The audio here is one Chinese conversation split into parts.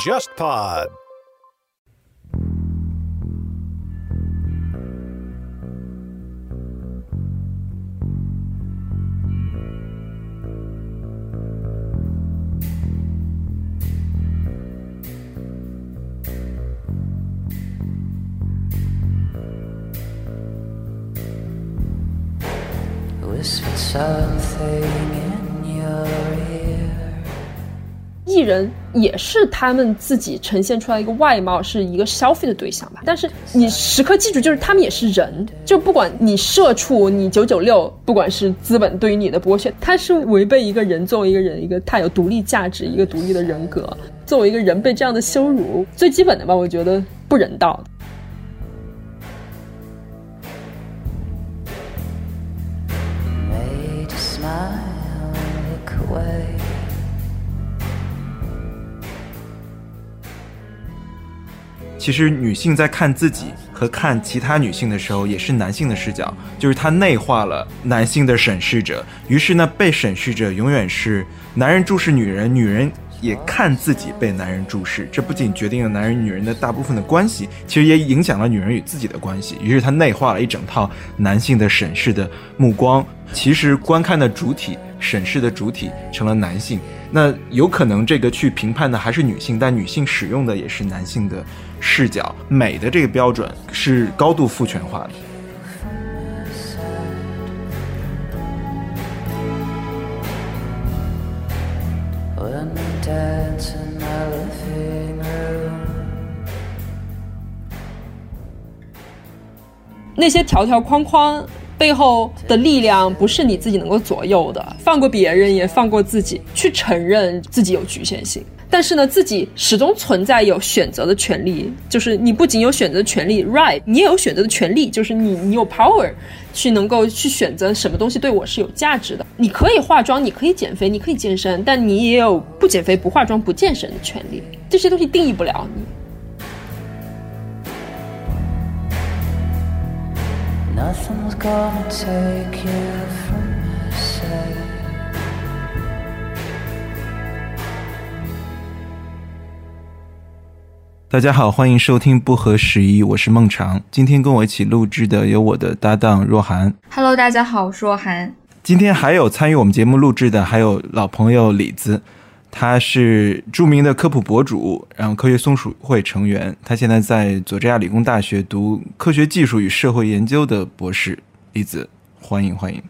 JustPod. So 艺人也是他们自己呈现出来一个外貌，是一个消费的对象吧。但是你时刻记住，就是他们也是人，就不管你社畜，你九九六，不管是资本对于你的剥削，它是违背一个人作为一个人，一个他有独立价值，一个独立的人格。作为一个人被这样的羞辱，最基本的吧，我觉得不人道。其实女性在看自己和看其他女性的时候，也是男性的视角，就是她内化了男性的审视者。于是呢，被审视者永远是男人注视女人，女人也看自己被男人注视。这不仅决定了男人女人的大部分的关系，其实也影响了女人与自己的关系。于是她内化了一整套男性的审视的目光。其实观看的主体、审视的主体成了男性。那有可能这个去评判的还是女性，但女性使用的也是男性的视角。美的这个标准是高度父权化的。那些条条框框背后的力量不是你自己能够左右的，放过别人也放过自己，去承认自己有局限性。但是呢，自己始终存在有选择的权利，就是你不仅有选择的权利，right，你也有选择的权利，就是你你有 power 去能够去选择什么东西对我是有价值的。你可以化妆，你可以减肥，你可以健身，但你也有不减肥、不化妆、不健身的权利。这些东西定义不了你。Nothing's gonna take you from my side. 大家好，欢迎收听不合时宜，我是孟尝。今天跟我一起录制的有我的搭档若涵。Hello，大家好，我是若涵。今天还有参与我们节目录制的，还有老朋友李子，他是著名的科普博主，然后科学松鼠会成员。他现在在佐治亚理工大学读科学技术与社会研究的博士。李子，欢迎欢迎。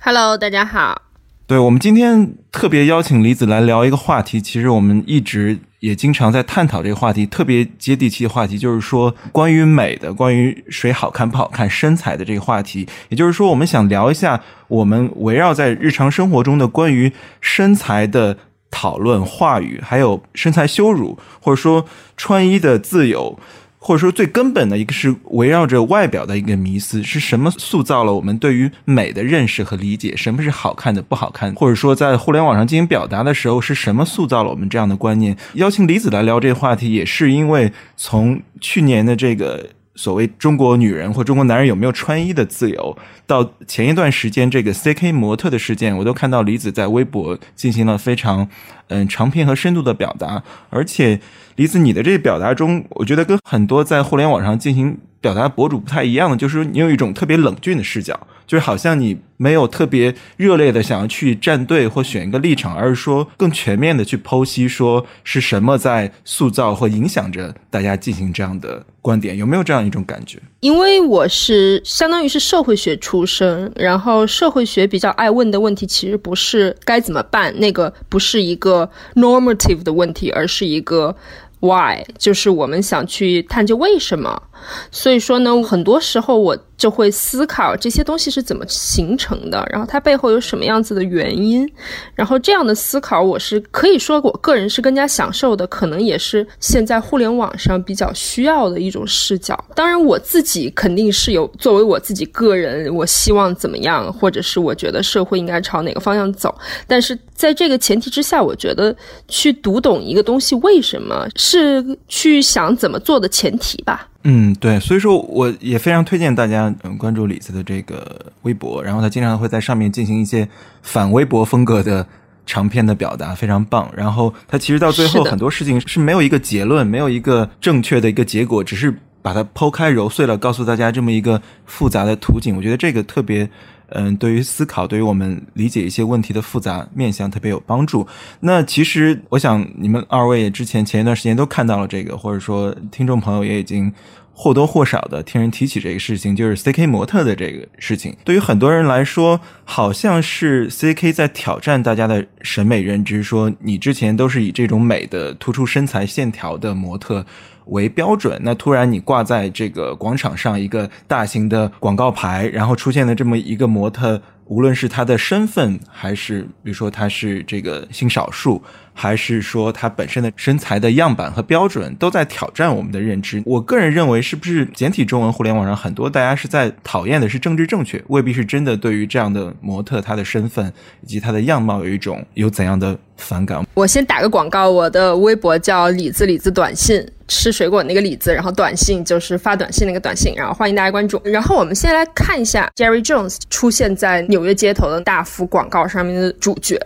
Hello，大家好。对我们今天特别邀请李子来聊一个话题，其实我们一直也经常在探讨这个话题，特别接地气的话题，就是说关于美的、关于谁好看不好看、身材的这个话题。也就是说，我们想聊一下我们围绕在日常生活中的关于身材的讨论、话语，还有身材羞辱，或者说穿衣的自由。或者说最根本的一个是围绕着外表的一个迷思，是什么塑造了我们对于美的认识和理解？什么是好看的、不好看？或者说在互联网上进行表达的时候，是什么塑造了我们这样的观念？邀请李子来聊这个话题，也是因为从去年的这个所谓中国女人或中国男人有没有穿衣的自由，到前一段时间这个 CK 模特的事件，我都看到李子在微博进行了非常嗯长篇和深度的表达，而且。李子，你的这个表达中，我觉得跟很多在互联网上进行表达博主不太一样的，就是你有一种特别冷峻的视角，就是好像你没有特别热烈的想要去站队或选一个立场，而是说更全面的去剖析，说是什么在塑造或影响着大家进行这样的观点，有没有这样一种感觉？因为我是相当于是社会学出身，然后社会学比较爱问的问题，其实不是该怎么办，那个不是一个 normative 的问题，而是一个 why，就是我们想去探究为什么。所以说呢，很多时候我就会思考这些东西是怎么形成的，然后它背后有什么样子的原因。然后这样的思考，我是可以说我个人是更加享受的，可能也是现在互联网上比较需要的一种视角。当然，我自己肯定是有作为我自己个人，我希望怎么样，或者是我觉得社会应该朝哪个方向走。但是在这个前提之下，我觉得去读懂一个东西为什么是去想怎么做的前提吧。嗯，对，所以说我也非常推荐大家嗯关注李子的这个微博，然后他经常会在上面进行一些反微博风格的长篇的表达，非常棒。然后他其实到最后很多事情是没有一个结论，没有一个正确的一个结果，只是把它剖开揉碎了，告诉大家这么一个复杂的图景。我觉得这个特别。嗯，对于思考，对于我们理解一些问题的复杂面向特别有帮助。那其实，我想你们二位之前前一段时间都看到了这个，或者说听众朋友也已经或多或少的听人提起这个事情，就是 CK 模特的这个事情。对于很多人来说，好像是 CK 在挑战大家的审美认知，说你之前都是以这种美的突出身材线条的模特。为标准，那突然你挂在这个广场上一个大型的广告牌，然后出现了这么一个模特，无论是他的身份，还是比如说他是这个性少数，还是说他本身的身材的样板和标准，都在挑战我们的认知。我个人认为，是不是简体中文互联网上很多大家是在讨厌的是政治正确，未必是真的对于这样的模特他的身份以及他的样貌有一种有怎样的反感？我先打个广告，我的微博叫李子李子短信。吃水果那个李子，然后短信就是发短信那个短信，然后欢迎大家关注。然后我们先来看一下 Jerry Jones 出现在纽约街头的大幅广告上面的主角。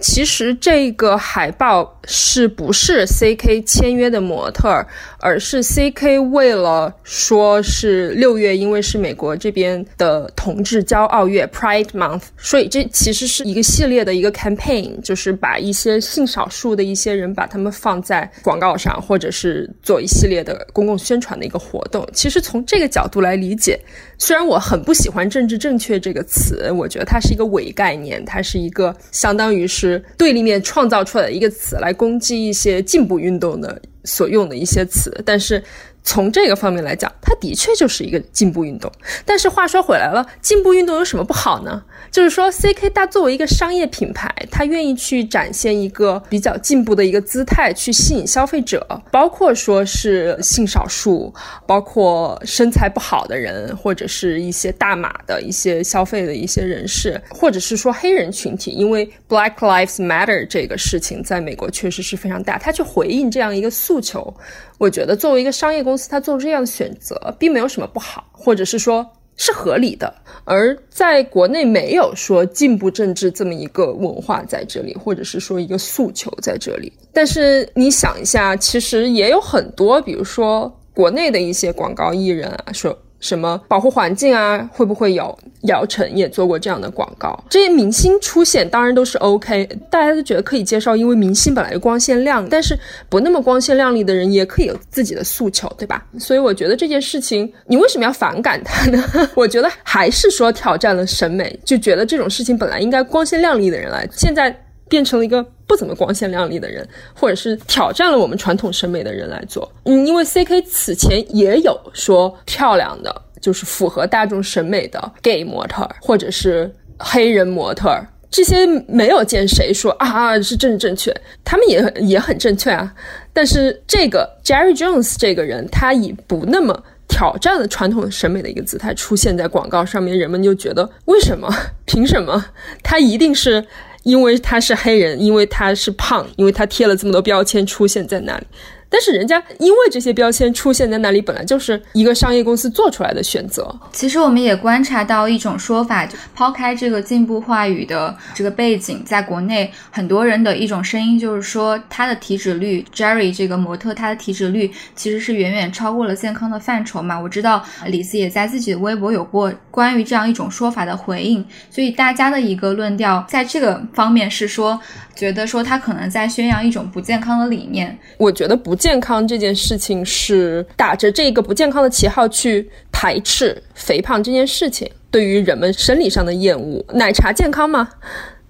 其实这个海报是不是 CK 签约的模特，而是 CK 为了说是六月，因为是美国这边的同志骄傲月 Pride Month，所以这其实是一个系列的一个 campaign，就是把一些性少数的一些人把他们放在广告上，或者是。做一系列的公共宣传的一个活动，其实从这个角度来理解，虽然我很不喜欢“政治正确”这个词，我觉得它是一个伪概念，它是一个相当于是对立面创造出来的一个词，来攻击一些进步运动的所用的一些词，但是。从这个方面来讲，它的确就是一个进步运动。但是话说回来了，进步运动有什么不好呢？就是说，CK 它作为一个商业品牌，它愿意去展现一个比较进步的一个姿态，去吸引消费者，包括说是性少数，包括身材不好的人，或者是一些大码的一些消费的一些人士，或者是说黑人群体，因为 Black Lives Matter 这个事情在美国确实是非常大，他去回应这样一个诉求。我觉得作为一个商业公公司，他做这样的选择并没有什么不好，或者是说是合理的。而在国内没有说进步政治这么一个文化在这里，或者是说一个诉求在这里。但是你想一下，其实也有很多，比如说国内的一些广告艺人啊，说。什么保护环境啊？会不会有姚晨也做过这样的广告？这些明星出现当然都是 OK，大家都觉得可以接受，因为明星本来就光鲜亮丽。但是不那么光鲜亮丽的人也可以有自己的诉求，对吧？所以我觉得这件事情，你为什么要反感他呢？我觉得还是说挑战了审美，就觉得这种事情本来应该光鲜亮丽的人来，现在。变成了一个不怎么光鲜亮丽的人，或者是挑战了我们传统审美的人来做。嗯，因为 C K 此前也有说漂亮的，就是符合大众审美的 gay 模特，或者是黑人模特，这些没有见谁说啊是正正确，他们也也很正确啊。但是这个 Jerry Jones 这个人，他以不那么挑战了传统审美的一个姿态出现在广告上面，人们就觉得为什么？凭什么？他一定是。因为他是黑人，因为他是胖，因为他贴了这么多标签出现在那里。但是人家因为这些标签出现在那里，本来就是一个商业公司做出来的选择。其实我们也观察到一种说法，就抛开这个进步话语的这个背景，在国内很多人的一种声音就是说，他的体脂率，Jerry 这个模特，他的体脂率其实是远远超过了健康的范畴嘛。我知道李斯也在自己的微博有过关于这样一种说法的回应，所以大家的一个论调在这个方面是说。觉得说他可能在宣扬一种不健康的理念，我觉得不健康这件事情是打着这个不健康的旗号去排斥肥胖这件事情，对于人们生理上的厌恶。奶茶健康吗？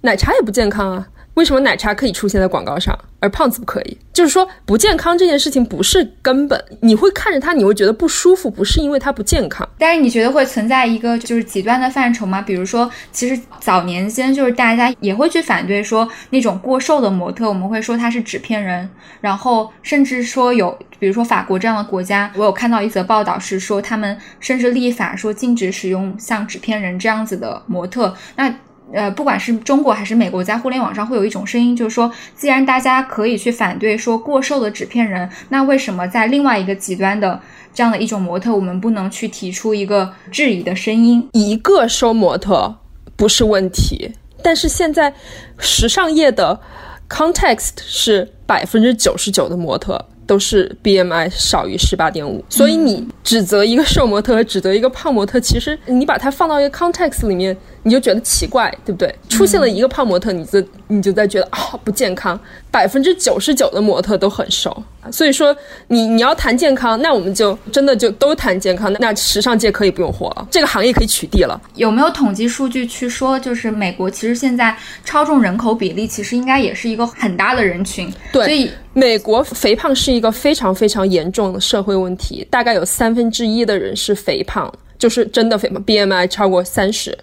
奶茶也不健康啊。为什么奶茶可以出现在广告上，而胖子不可以？就是说不健康这件事情不是根本，你会看着它，你会觉得不舒服，不是因为它不健康。但是你觉得会存在一个就是极端的范畴吗？比如说，其实早年间就是大家也会去反对说那种过瘦的模特，我们会说他是纸片人，然后甚至说有，比如说法国这样的国家，我有看到一则报道是说他们甚至立法说禁止使用像纸片人这样子的模特。那呃，不管是中国还是美国，在互联网上会有一种声音，就是说，既然大家可以去反对说过瘦的纸片人，那为什么在另外一个极端的这样的一种模特，我们不能去提出一个质疑的声音。一个收模特不是问题，但是现在时尚业的 context 是百分之九十九的模特都是 BMI 少于十八点五，所以你指责一个瘦模特和指责一个胖模特，其实你把它放到一个 context 里面，你就觉得奇怪，对不对？出现了一个胖模特，你就你就在觉得啊、不健康。百分之九十九的模特都很瘦，所以说你你要谈健康，那我们就真的就都谈健康，那时尚界可以不用活了，这个行业可以取缔了。有没有统计数据去说，就是美国其实现在超重人口比例其实应该也是一个很大的人群，对所以美国肥胖是一个非常非常严重的社会问题，大概有三分之一的人是肥胖，就是真的肥胖，BMI 超过三十。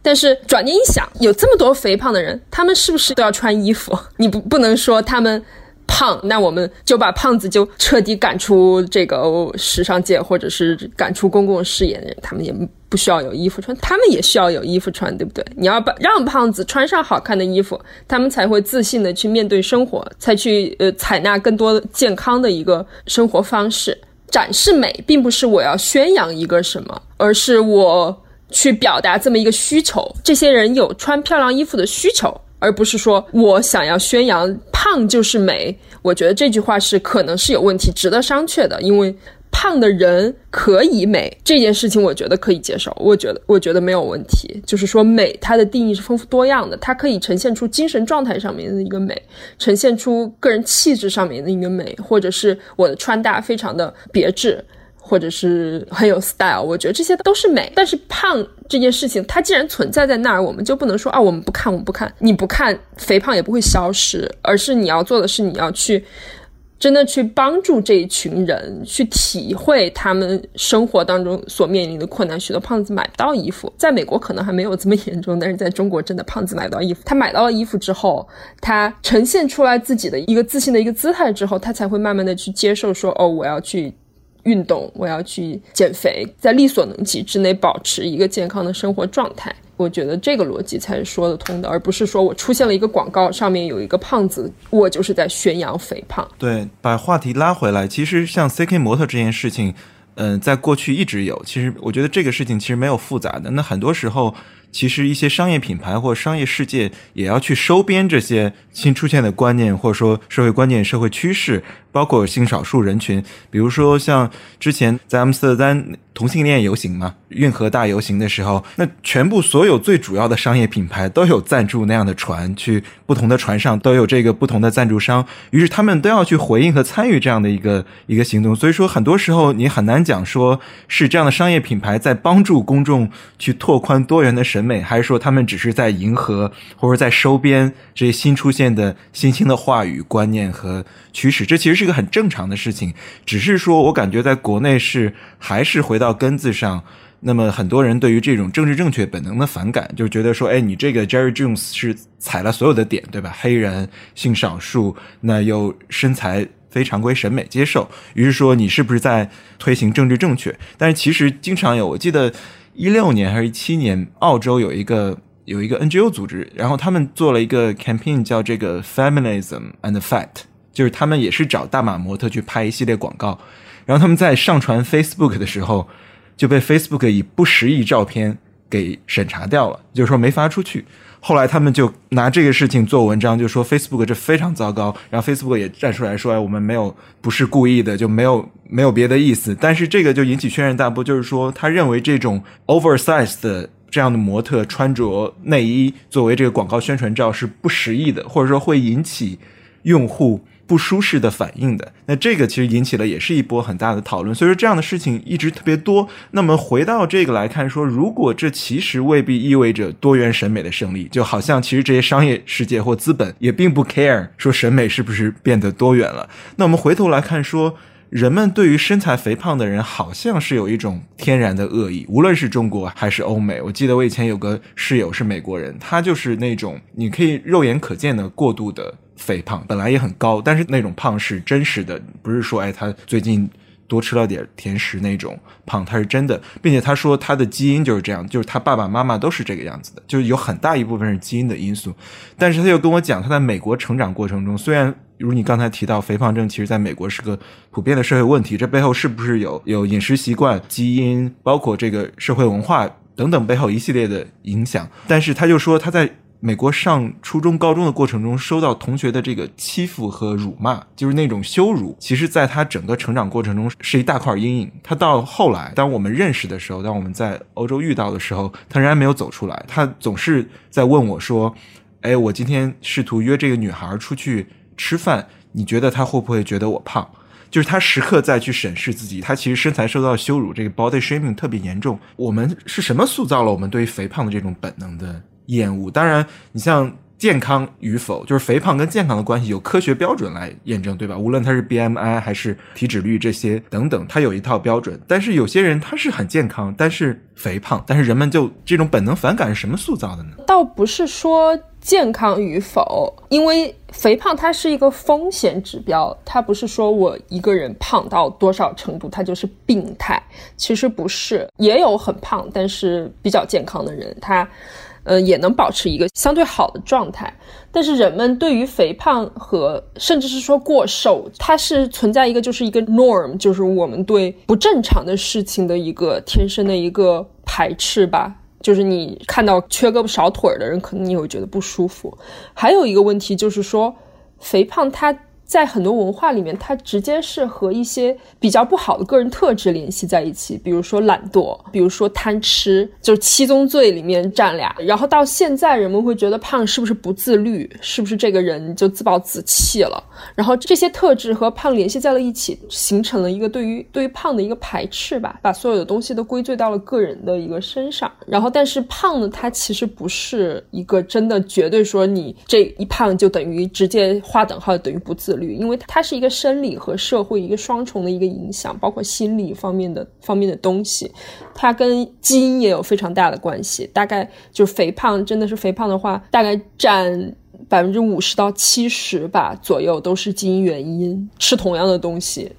但是转念一想，有这么多肥胖的人，他们是不是都要穿衣服？你不不能说他们胖，那我们就把胖子就彻底赶出这个时尚界，或者是赶出公共视野的人，他们也不需要有衣服穿，他们也需要有衣服穿，对不对？你要把让胖子穿上好看的衣服，他们才会自信的去面对生活，才去呃采纳更多健康的一个生活方式。展示美，并不是我要宣扬一个什么，而是我去表达这么一个需求。这些人有穿漂亮衣服的需求，而不是说我想要宣扬胖就是美。我觉得这句话是可能是有问题，值得商榷的，因为。胖的人可以美这件事情，我觉得可以接受。我觉得，我觉得没有问题。就是说，美它的定义是丰富多样的，它可以呈现出精神状态上面的一个美，呈现出个人气质上面的一个美，或者是我的穿搭非常的别致，或者是很有 style。我觉得这些都是美。但是胖这件事情，它既然存在在那儿，我们就不能说啊，我们不看，我们不看。你不看，肥胖也不会消失，而是你要做的是，你要去。真的去帮助这一群人，去体会他们生活当中所面临的困难。许多胖子买不到衣服，在美国可能还没有这么严重，但是在中国真的胖子买不到衣服。他买到了衣服之后，他呈现出来自己的一个自信的一个姿态之后，他才会慢慢的去接受说，哦，我要去运动，我要去减肥，在力所能及之内保持一个健康的生活状态。我觉得这个逻辑才是说得通的，而不是说我出现了一个广告，上面有一个胖子，我就是在宣扬肥胖。对，把话题拉回来，其实像 CK 模特这件事情，嗯、在过去一直有。其实我觉得这个事情其实没有复杂的。那很多时候，其实一些商业品牌或商业世界也要去收编这些新出现的观念，或者说社会观念、社会趋势，包括性少数人群。比如说像之前在阿姆斯特丹同性恋游行嘛，运河大游行的时候，那全部所有最主要的商业品牌都有赞助那样的船，去不同的船上都有这个不同的赞助商，于是他们都要去回应和参与这样的一个一个行动。所以说，很多时候你很难讲说是这样的商业品牌在帮助公众去拓宽多元的审审美，还是说他们只是在迎合或者在收编这些新出现的新兴的话语、观念和趋势。这其实是一个很正常的事情，只是说我感觉在国内是还是回到根子上。那么很多人对于这种政治正确本能的反感，就觉得说，哎，你这个 Jerry Jones 是踩了所有的点，对吧？黑人、性少数，那又身材非常规审美接受，于是说你是不是在推行政治正确？但是其实经常有，我记得一六年还是一七年，澳洲有一个有一个 NGO 组织，然后他们做了一个 campaign 叫这个 Feminism and Fat，就是他们也是找大码模特去拍一系列广告，然后他们在上传 Facebook 的时候。就被 Facebook 以不实意照片给审查掉了，就是说没发出去。后来他们就拿这个事情做文章，就说 Facebook 这非常糟糕。然后 Facebook 也站出来说：“哎，我们没有不是故意的，就没有没有别的意思。”但是这个就引起轩然大波，就是说他认为这种 oversize 的这样的模特穿着内衣作为这个广告宣传照是不实意的，或者说会引起用户。不舒适的反应的，那这个其实引起了也是一波很大的讨论，所以说这样的事情一直特别多。那么回到这个来看说，如果这其实未必意味着多元审美的胜利，就好像其实这些商业世界或资本也并不 care 说审美是不是变得多元了。那我们回头来看说，人们对于身材肥胖的人好像是有一种天然的恶意，无论是中国还是欧美。我记得我以前有个室友是美国人，他就是那种你可以肉眼可见的过度的。肥胖本来也很高，但是那种胖是真实的，不是说哎他最近多吃了点甜食那种胖，他是真的，并且他说他的基因就是这样，就是他爸爸妈妈都是这个样子的，就是有很大一部分是基因的因素。但是他又跟我讲，他在美国成长过程中，虽然如你刚才提到，肥胖症其实在美国是个普遍的社会问题，这背后是不是有有饮食习惯、基因，包括这个社会文化等等背后一系列的影响？但是他就说他在。美国上初中、高中的过程中，收到同学的这个欺负和辱骂，就是那种羞辱，其实在他整个成长过程中是一大块阴影。他到后来，当我们认识的时候，当我们在欧洲遇到的时候，他仍然没有走出来。他总是在问我说：“哎，我今天试图约这个女孩出去吃饭，你觉得她会不会觉得我胖？”就是他时刻在去审视自己，他其实身材受到羞辱，这个 body shaming 特别严重。我们是什么塑造了我们对于肥胖的这种本能的？厌恶，当然，你像健康与否，就是肥胖跟健康的关系，有科学标准来验证，对吧？无论它是 BMI 还是体脂率这些等等，它有一套标准。但是有些人他是很健康，但是肥胖，但是人们就这种本能反感是什么塑造的呢？倒不是说健康与否，因为肥胖它是一个风险指标，它不是说我一个人胖到多少程度，它就是病态。其实不是，也有很胖但是比较健康的人，他。呃，也能保持一个相对好的状态，但是人们对于肥胖和甚至是说过瘦，它是存在一个就是一个 norm，就是我们对不正常的事情的一个天生的一个排斥吧。就是你看到缺胳膊少腿的人，可能你会觉得不舒服。还有一个问题就是说，肥胖它。在很多文化里面，它直接是和一些比较不好的个人特质联系在一起，比如说懒惰，比如说贪吃，就是七宗罪里面占俩。然后到现在，人们会觉得胖是不是不自律，是不是这个人就自暴自弃了？然后这些特质和胖联系在了一起，形成了一个对于对于胖的一个排斥吧，把所有的东西都归罪到了个人的一个身上。然后，但是胖呢，它其实不是一个真的绝对说你这一胖就等于直接划等号等于不自。因为它是一个生理和社会一个双重的一个影响，包括心理方面的方面的东西，它跟基因也有非常大的关系。大概就是肥胖，真的是肥胖的话，大概占百分之五十到七十吧左右都是基因原因。吃同样的东西，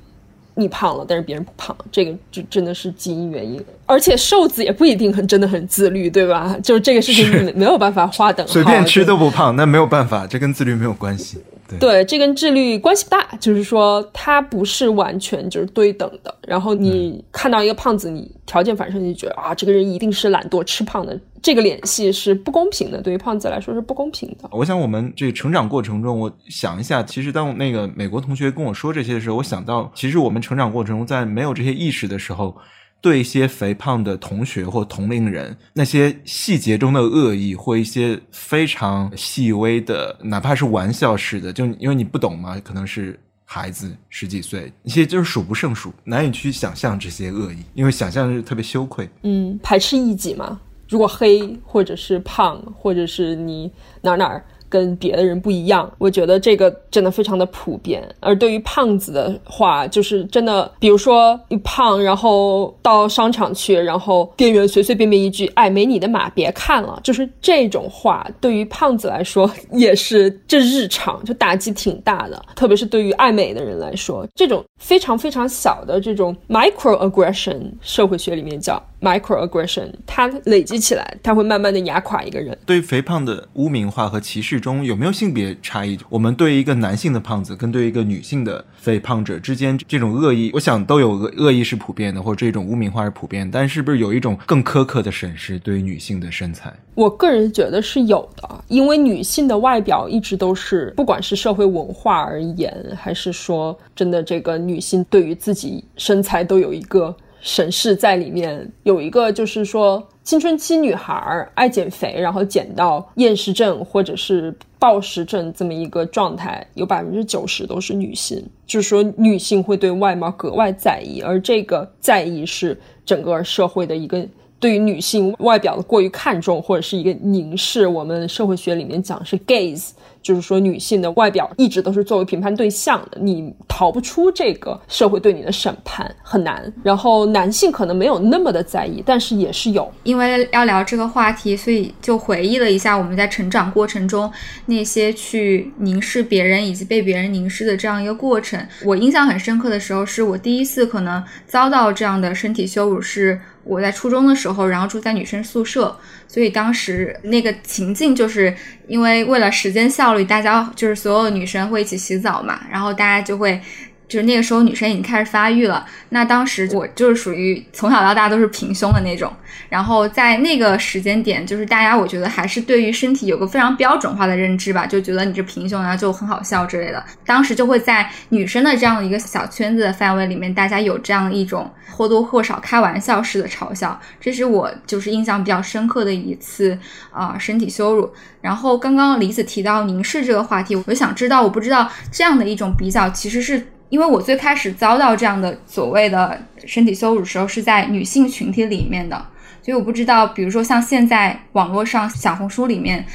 你胖了，但是别人不胖，这个就真的是基因原因。而且瘦子也不一定很真的很自律，对吧？就是这个事情没有办法划等号，随便吃都不胖，那没有办法，这跟自律没有关系。对，这跟智力关系不大，就是说它不是完全就是对等的。然后你看到一个胖子，你条件反射你就觉得啊，这个人一定是懒惰吃胖的，这个联系是不公平的，对于胖子来说是不公平的。我想我们这成长过程中，我想一下，其实当那个美国同学跟我说这些的时候，我想到，其实我们成长过程中在没有这些意识的时候。对一些肥胖的同学或同龄人，那些细节中的恶意或一些非常细微的，哪怕是玩笑式的，就因为你不懂嘛，可能是孩子十几岁，一些就是数不胜数，难以去想象这些恶意，因为想象是特别羞愧。嗯，排斥异己嘛，如果黑或者是胖，或者是你哪哪儿。跟别的人不一样，我觉得这个真的非常的普遍。而对于胖子的话，就是真的，比如说一胖，然后到商场去，然后店员随随便便一句“哎，没你的码，别看了”，就是这种话，对于胖子来说也是这日常，就打击挺大的。特别是对于爱美的人来说，这种非常非常小的这种 microaggression，社会学里面叫。microaggression，它累积起来，它会慢慢的压垮一个人。对肥胖的污名化和歧视中有没有性别差异？我们对一个男性的胖子跟对一个女性的肥胖者之间这种恶意，我想都有恶恶意是普遍的，或者这种污名化是普遍。但是不是有一种更苛刻的审视对于女性的身材？我个人觉得是有的，因为女性的外表一直都是，不管是社会文化而言，还是说真的这个女性对于自己身材都有一个。审视在里面有一个，就是说青春期女孩爱减肥，然后减到厌食症或者是暴食症这么一个状态，有百分之九十都是女性。就是说女性会对外貌格外在意，而这个在意是整个社会的一个对于女性外表的过于看重，或者是一个凝视。我们社会学里面讲是 gaze。就是说，女性的外表一直都是作为评判对象的，你逃不出这个社会对你的审判，很难。然后男性可能没有那么的在意，但是也是有。因为要聊这个话题，所以就回忆了一下我们在成长过程中那些去凝视别人以及被别人凝视的这样一个过程。我印象很深刻的时候，是我第一次可能遭到这样的身体羞辱是。我在初中的时候，然后住在女生宿舍，所以当时那个情境就是因为为了时间效率，大家就是所有女生会一起洗澡嘛，然后大家就会。就是那个时候，女生已经开始发育了。那当时我就是属于从小到大都是平胸的那种。然后在那个时间点，就是大家我觉得还是对于身体有个非常标准化的认知吧，就觉得你这平胸然后就很好笑之类的。当时就会在女生的这样的一个小圈子的范围里面，大家有这样一种或多或少开玩笑式的嘲笑。这是我就是印象比较深刻的一次啊身体羞辱。然后刚刚李子提到凝视这个话题，我就想知道，我不知道这样的一种比较其实是。因为我最开始遭到这样的所谓的身体羞辱时候，是在女性群体里面的，所以我不知道，比如说像现在网络上小红书里面，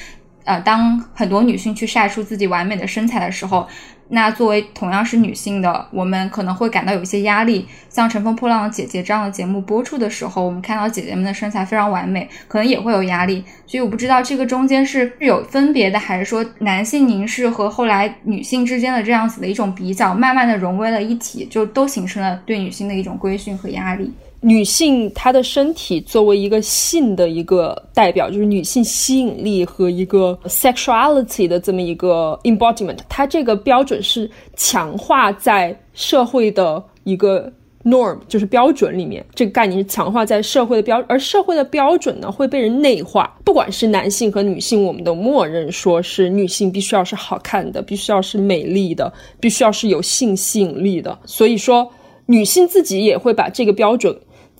呃，当很多女性去晒出自己完美的身材的时候。那作为同样是女性的，我们可能会感到有一些压力。像《乘风破浪的姐姐》这样的节目播出的时候，我们看到姐姐们的身材非常完美，可能也会有压力。所以我不知道这个中间是有分别的，还是说男性凝视和后来女性之间的这样子的一种比较，慢慢的融为了一体，就都形成了对女性的一种规训和压力。女性她的身体作为一个性的一个代表，就是女性吸引力和一个 sexuality 的这么一个 embodiment，它这个标准是强化在社会的一个 norm，就是标准里面，这个概念是强化在社会的标，而社会的标准呢会被人内化，不管是男性和女性，我们都默认说是女性必须要是好看的，必须要是美丽的，必须要是有性吸引力的，所以说女性自己也会把这个标准。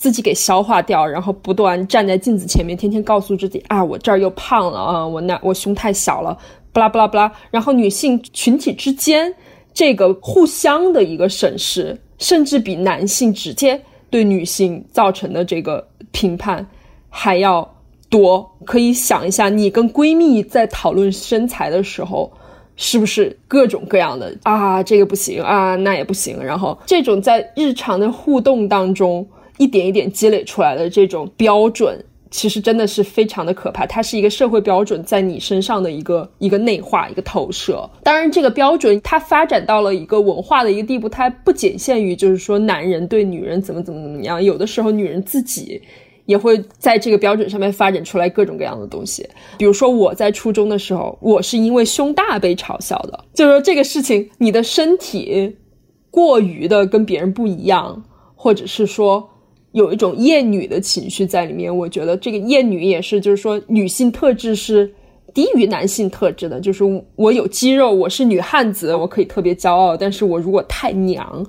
自己给消化掉，然后不断站在镜子前面，天天告诉自己啊，我这儿又胖了啊，我那我胸太小了，巴拉巴拉巴拉。然后女性群体之间这个互相的一个审视，甚至比男性直接对女性造成的这个评判还要多。可以想一下，你跟闺蜜在讨论身材的时候，是不是各种各样的啊，这个不行啊，那也不行。然后这种在日常的互动当中。一点一点积累出来的这种标准，其实真的是非常的可怕。它是一个社会标准在你身上的一个一个内化、一个投射。当然，这个标准它发展到了一个文化的一个地步，它不仅限于就是说男人对女人怎么怎么怎么样，有的时候女人自己也会在这个标准上面发展出来各种各样的东西。比如说我在初中的时候，我是因为胸大被嘲笑的，就是说这个事情，你的身体过于的跟别人不一样，或者是说。有一种厌女的情绪在里面，我觉得这个厌女也是，就是说女性特质是低于男性特质的。就是我有肌肉，我是女汉子，我可以特别骄傲，但是我如果太娘，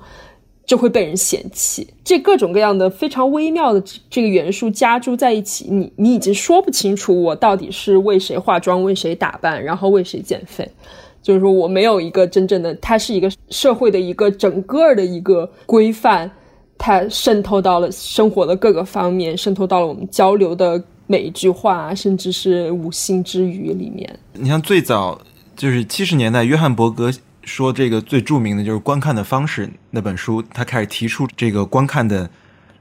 就会被人嫌弃。这各种各样的非常微妙的这个元素加诸在一起，你你已经说不清楚我到底是为谁化妆、为谁打扮，然后为谁减肥。就是说我没有一个真正的，它是一个社会的一个整个的一个规范。它渗透到了生活的各个方面，渗透到了我们交流的每一句话，甚至是无心之语里面。你像最早就是七十年代，约翰伯格说这个最著名的就是观看的方式那本书，他开始提出这个观看的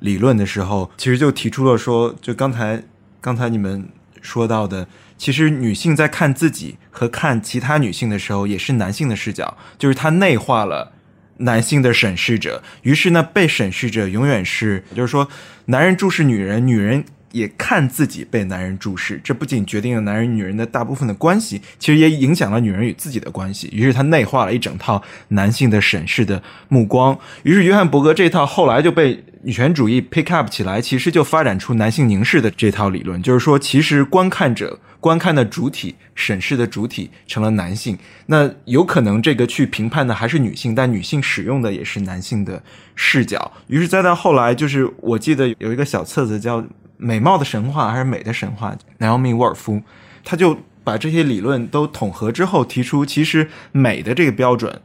理论的时候，其实就提出了说，就刚才刚才你们说到的，其实女性在看自己和看其他女性的时候，也是男性的视角，就是他内化了。男性的审视者，于是呢，被审视者永远是，就是说，男人注视女人，女人也看自己被男人注视。这不仅决定了男人女人的大部分的关系，其实也影响了女人与自己的关系。于是他内化了一整套男性的审视的目光。于是约翰伯格这套后来就被女权主义 pick up 起来，其实就发展出男性凝视的这套理论，就是说，其实观看者。观看的主体、审视的主体成了男性，那有可能这个去评判的还是女性，但女性使用的也是男性的视角。于是再到后来，就是我记得有一个小册子叫《美貌的神话》还是《美的神话》，南奥米沃尔夫，他就把这些理论都统合之后，提出其实美的这个标准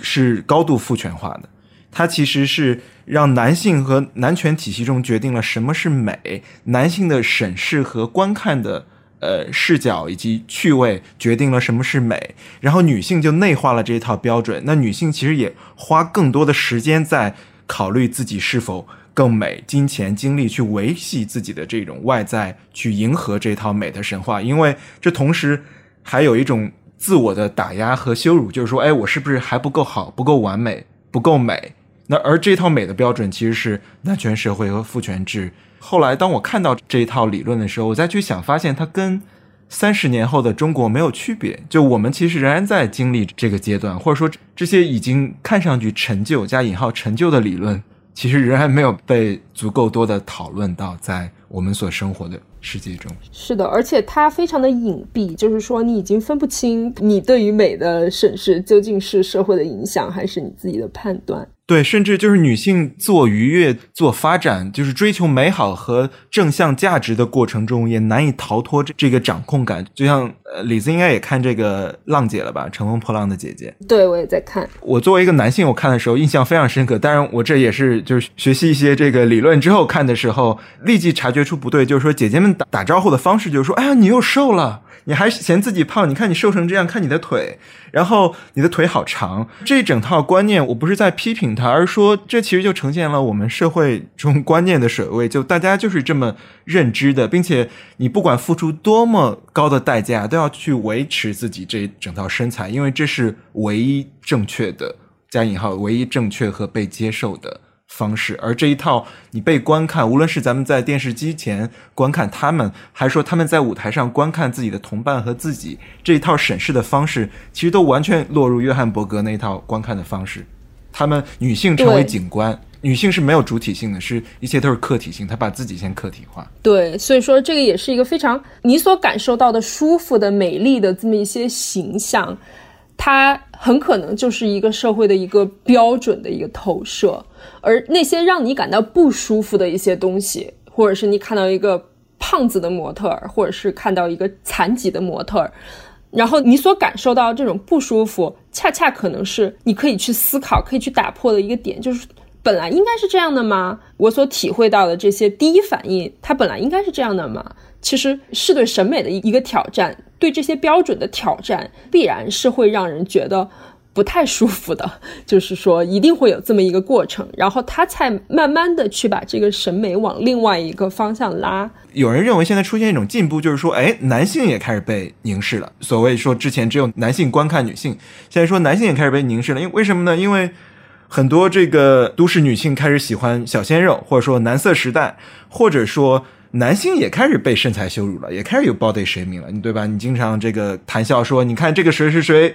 是高度父权化的，它其实是让男性和男权体系中决定了什么是美，男性的审视和观看的。呃，视角以及趣味决定了什么是美，然后女性就内化了这一套标准。那女性其实也花更多的时间在考虑自己是否更美，金钱、精力去维系自己的这种外在，去迎合这套美的神话。因为这同时还有一种自我的打压和羞辱，就是说，哎，我是不是还不够好，不够完美，不够美？那而这套美的标准其实是男权社会和父权制。后来当我看到这一套理论的时候，我再去想，发现它跟三十年后的中国没有区别。就我们其实仍然在经历这个阶段，或者说这些已经看上去陈旧加引号陈旧的理论，其实仍然没有被足够多的讨论到在我们所生活的世界中。是的，而且它非常的隐蔽，就是说你已经分不清你对于美的审视究竟是社会的影响，还是你自己的判断。对，甚至就是女性自我愉悦、自我发展，就是追求美好和正向价值的过程中，也难以逃脱这这个掌控感。就像呃，李子应该也看这个浪姐了吧，《乘风破浪的姐姐》。对，我也在看。我作为一个男性，我看的时候印象非常深刻。当然，我这也是就是学习一些这个理论之后看的时候，立即察觉出不对。就是说，姐姐们打打招呼的方式，就是说，哎呀，你又瘦了。你还嫌自己胖？你看你瘦成这样，看你的腿，然后你的腿好长。这一整套观念，我不是在批评他，而是说这其实就呈现了我们社会中观念的水位，就大家就是这么认知的，并且你不管付出多么高的代价，都要去维持自己这一整套身材，因为这是唯一正确的（加引号）唯一正确和被接受的。方式，而这一套你被观看，无论是咱们在电视机前观看他们，还是说他们在舞台上观看自己的同伴和自己，这一套审视的方式，其实都完全落入约翰伯格那一套观看的方式。他们女性成为景观，女性是没有主体性的，是一切都是客体性，她把自己先客体化。对，所以说这个也是一个非常你所感受到的舒服的、美丽的这么一些形象。它很可能就是一个社会的一个标准的一个投射，而那些让你感到不舒服的一些东西，或者是你看到一个胖子的模特，或者是看到一个残疾的模特，然后你所感受到这种不舒服，恰恰可能是你可以去思考、可以去打破的一个点，就是本来应该是这样的吗？我所体会到的这些第一反应，它本来应该是这样的吗？其实是对审美的一个挑战。对这些标准的挑战，必然是会让人觉得不太舒服的。就是说，一定会有这么一个过程，然后他才慢慢的去把这个审美往另外一个方向拉。有人认为现在出现一种进步，就是说，哎，男性也开始被凝视了。所谓说之前只有男性观看女性，现在说男性也开始被凝视了。因为为什么呢？因为很多这个都市女性开始喜欢小鲜肉，或者说男色时代，或者说。男性也开始被身材羞辱了，也开始有 body shaming 了，你对吧？你经常这个谈笑说，你看这个谁谁谁，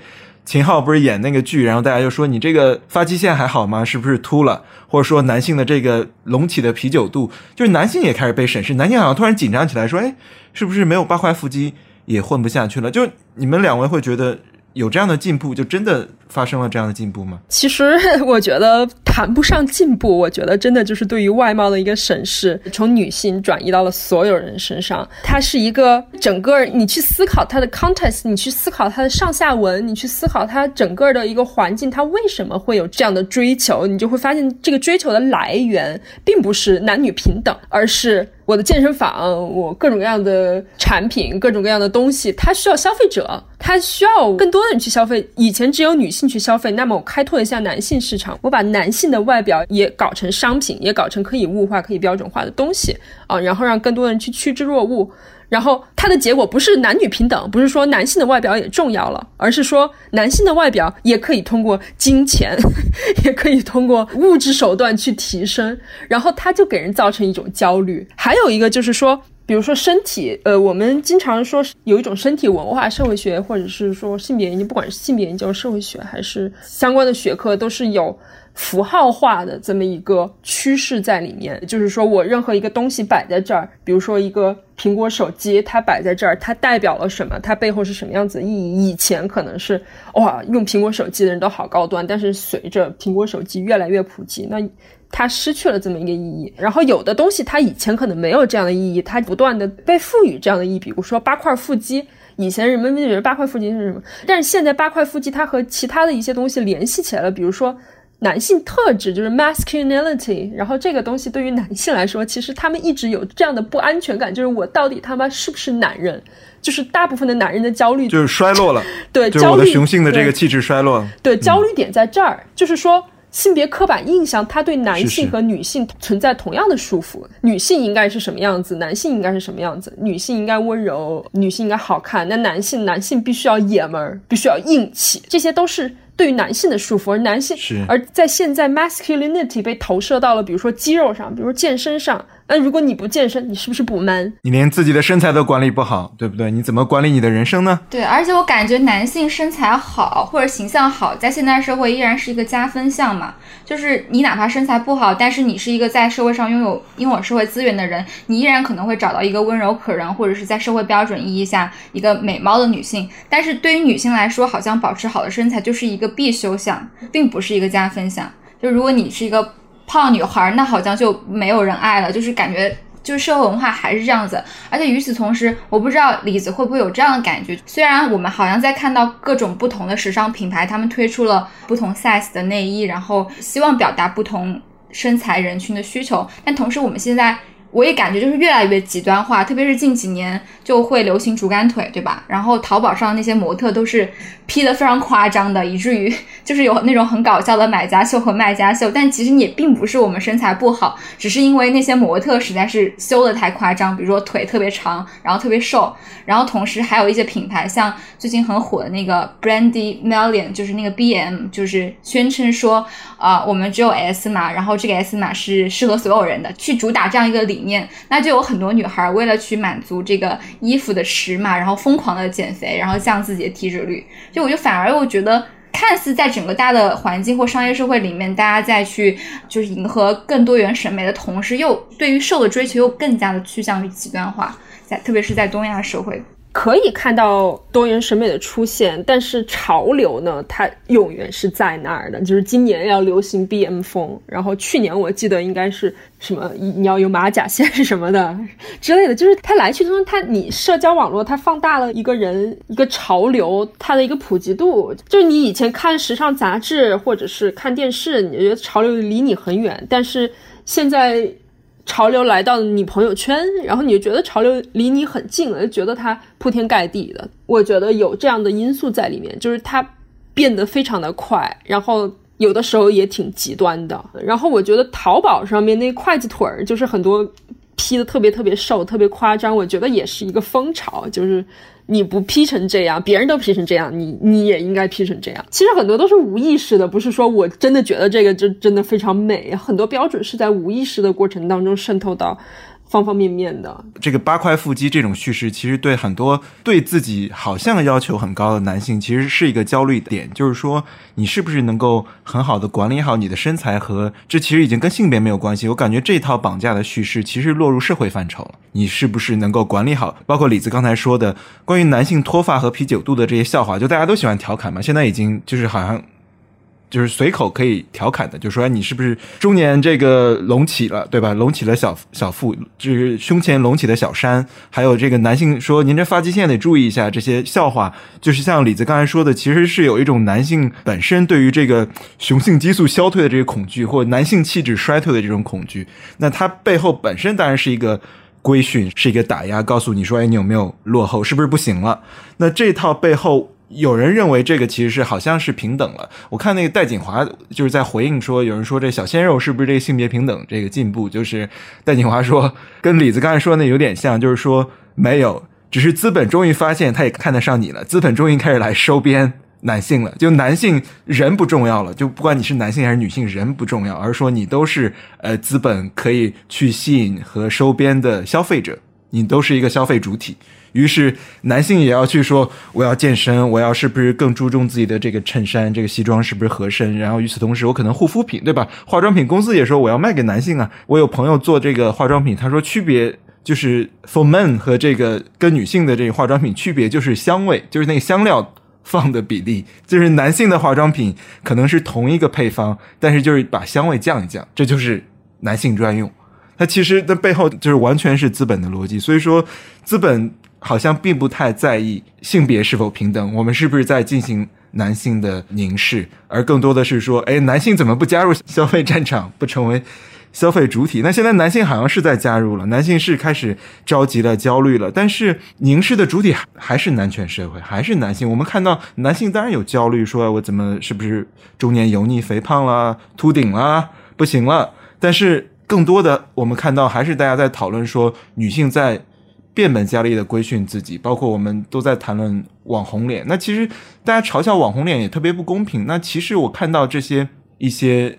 秦昊不是演那个剧，然后大家就说你这个发际线还好吗？是不是秃了？或者说男性的这个隆起的啤酒肚，就是男性也开始被审视，男性好像突然紧张起来，说，哎，是不是没有八块腹肌也混不下去了？就你们两位会觉得有这样的进步，就真的？发生了这样的进步吗？其实 我觉得谈不上进步，我觉得真的就是对于外貌的一个审视，从女性转移到了所有人身上。它是一个整个你去思考它的 context，你去思考它的上下文，你去思考它整个的一个环境，它为什么会有这样的追求，你就会发现这个追求的来源并不是男女平等，而是我的健身房，我各种各样的产品，各种各样的东西，它需要消费者，它需要更多的人去消费。以前只有女性。去消费，那么我开拓一下男性市场，我把男性的外表也搞成商品，也搞成可以物化、可以标准化的东西啊，然后让更多人去趋之若鹜。然后它的结果不是男女平等，不是说男性的外表也重要了，而是说男性的外表也可以通过金钱，也可以通过物质手段去提升。然后它就给人造成一种焦虑。还有一个就是说。比如说身体，呃，我们经常说有一种身体文化社会学，或者是说性别研究，不管是性别研究、社会学还是相关的学科，都是有符号化的这么一个趋势在里面。就是说我任何一个东西摆在这儿，比如说一个苹果手机，它摆在这儿，它代表了什么？它背后是什么样子的意义？以前可能是哇，用苹果手机的人都好高端，但是随着苹果手机越来越普及，那。它失去了这么一个意义，然后有的东西它以前可能没有这样的意义，它不断的被赋予这样的意义。比如说八块腹肌，以前人们觉得八块腹肌是什么？但是现在八块腹肌它和其他的一些东西联系起来了，比如说男性特质就是 masculinity，然后这个东西对于男性来说，其实他们一直有这样的不安全感，就是我到底他妈是不是男人？就是大部分的男人的焦虑就是衰落了，对，就是我的雄性的这个气质衰落了。对，焦虑点在这儿，就是说。性别刻板印象，它对男性和女性存在同样的束缚。女性应该是什么样子，男性应该是什么样子。女性应该温柔，女性应该好看。那男性，男性必须要爷们儿，必须要硬气，这些都是对于男性的束缚，而男性而在现在 masculinity 被投射到了，比如说肌肉上，比如说健身上。那如果你不健身，你是不是不 man？你连自己的身材都管理不好，对不对？你怎么管理你的人生呢？对，而且我感觉男性身材好或者形象好，在现代社会依然是一个加分项嘛。就是你哪怕身材不好，但是你是一个在社会上拥有拥有社会资源的人，你依然可能会找到一个温柔可人，或者是在社会标准意义下一个美貌的女性。但是对于女性来说，好像保持好的身材就是一个必修项，并不是一个加分项。就如果你是一个胖女孩，那好像就没有人爱了，就是感觉。就是社会文化还是这样子，而且与此同时，我不知道李子会不会有这样的感觉。虽然我们好像在看到各种不同的时尚品牌，他们推出了不同 size 的内衣，然后希望表达不同身材人群的需求，但同时我们现在。我也感觉就是越来越极端化，特别是近几年就会流行竹竿腿，对吧？然后淘宝上那些模特都是 P 的非常夸张的，以至于 就是有那种很搞笑的买家秀和卖家秀。但其实也并不是我们身材不好，只是因为那些模特实在是修的太夸张，比如说腿特别长，然后特别瘦。然后同时还有一些品牌，像最近很火的那个 Brandy Melon，就是那个 BM，就是宣称说，啊，我们只有 S 码，然后这个 S 码是适合所有人的，去主打这样一个理。理念，那就有很多女孩为了去满足这个衣服的尺码，然后疯狂的减肥，然后降自己的体脂率。就我就反而又觉得，看似在整个大的环境或商业社会里面，大家在去就是迎合更多元审美的同时，又对于瘦的追求又更加的趋向于极端化，在特别是在东亚社会。可以看到多元审美的出现，但是潮流呢，它永远是在那儿的。就是今年要流行 BM 风，然后去年我记得应该是什么你要有马甲线什么的之类的。就是它来去中，它你社交网络它放大了一个人一个潮流它的一个普及度。就是你以前看时尚杂志或者是看电视，你觉得潮流离你很远，但是现在。潮流来到你朋友圈，然后你就觉得潮流离你很近了，就觉得它铺天盖地的。我觉得有这样的因素在里面，就是它变得非常的快，然后有的时候也挺极端的。然后我觉得淘宝上面那筷子腿儿，就是很多 P 的特别特别瘦，特别夸张，我觉得也是一个风潮，就是。你不 P 成这样，别人都 P 成这样，你你也应该 P 成这样。其实很多都是无意识的，不是说我真的觉得这个就真的非常美。很多标准是在无意识的过程当中渗透到。方方面面的这个八块腹肌这种叙事，其实对很多对自己好像要求很高的男性，其实是一个焦虑点。就是说，你是不是能够很好的管理好你的身材？和这其实已经跟性别没有关系。我感觉这套绑架的叙事，其实落入社会范畴了。你是不是能够管理好？包括李子刚才说的关于男性脱发和啤酒肚的这些笑话，就大家都喜欢调侃嘛。现在已经就是好像。就是随口可以调侃的，就说你是不是中年这个隆起了，对吧？隆起了小小腹，就是胸前隆起的小山。还有这个男性说您这发际线得注意一下，这些笑话就是像李子刚才说的，其实是有一种男性本身对于这个雄性激素消退的这个恐惧，或男性气质衰退的这种恐惧。那它背后本身当然是一个规训，是一个打压，告诉你说，哎，你有没有落后，是不是不行了？那这套背后。有人认为这个其实是好像是平等了。我看那个戴锦华就是在回应说，有人说这小鲜肉是不是这个性别平等这个进步？就是戴锦华说，跟李子刚才说那有点像，就是说没有，只是资本终于发现他也看得上你了，资本终于开始来收编男性了。就男性人不重要了，就不管你是男性还是女性，人不重要，而说你都是呃资本可以去吸引和收编的消费者，你都是一个消费主体。于是男性也要去说，我要健身，我要是不是更注重自己的这个衬衫、这个西装是不是合身？然后与此同时，我可能护肤品，对吧？化妆品公司也说我要卖给男性啊。我有朋友做这个化妆品，他说区别就是 for men 和这个跟女性的这个化妆品区别就是香味，就是那个香料放的比例，就是男性的化妆品可能是同一个配方，但是就是把香味降一降，这就是男性专用。它其实的背后就是完全是资本的逻辑，所以说资本。好像并不太在意性别是否平等，我们是不是在进行男性的凝视，而更多的是说，哎，男性怎么不加入消费战场，不成为消费主体？那现在男性好像是在加入了，男性是开始着急了、焦虑了，但是凝视的主体还是男权社会，还是男性。我们看到男性当然有焦虑，说我怎么是不是中年油腻、肥胖啦、秃顶啦，不行了。但是更多的我们看到还是大家在讨论说，女性在。变本加厉的规训自己，包括我们都在谈论网红脸。那其实大家嘲笑网红脸也特别不公平。那其实我看到这些一些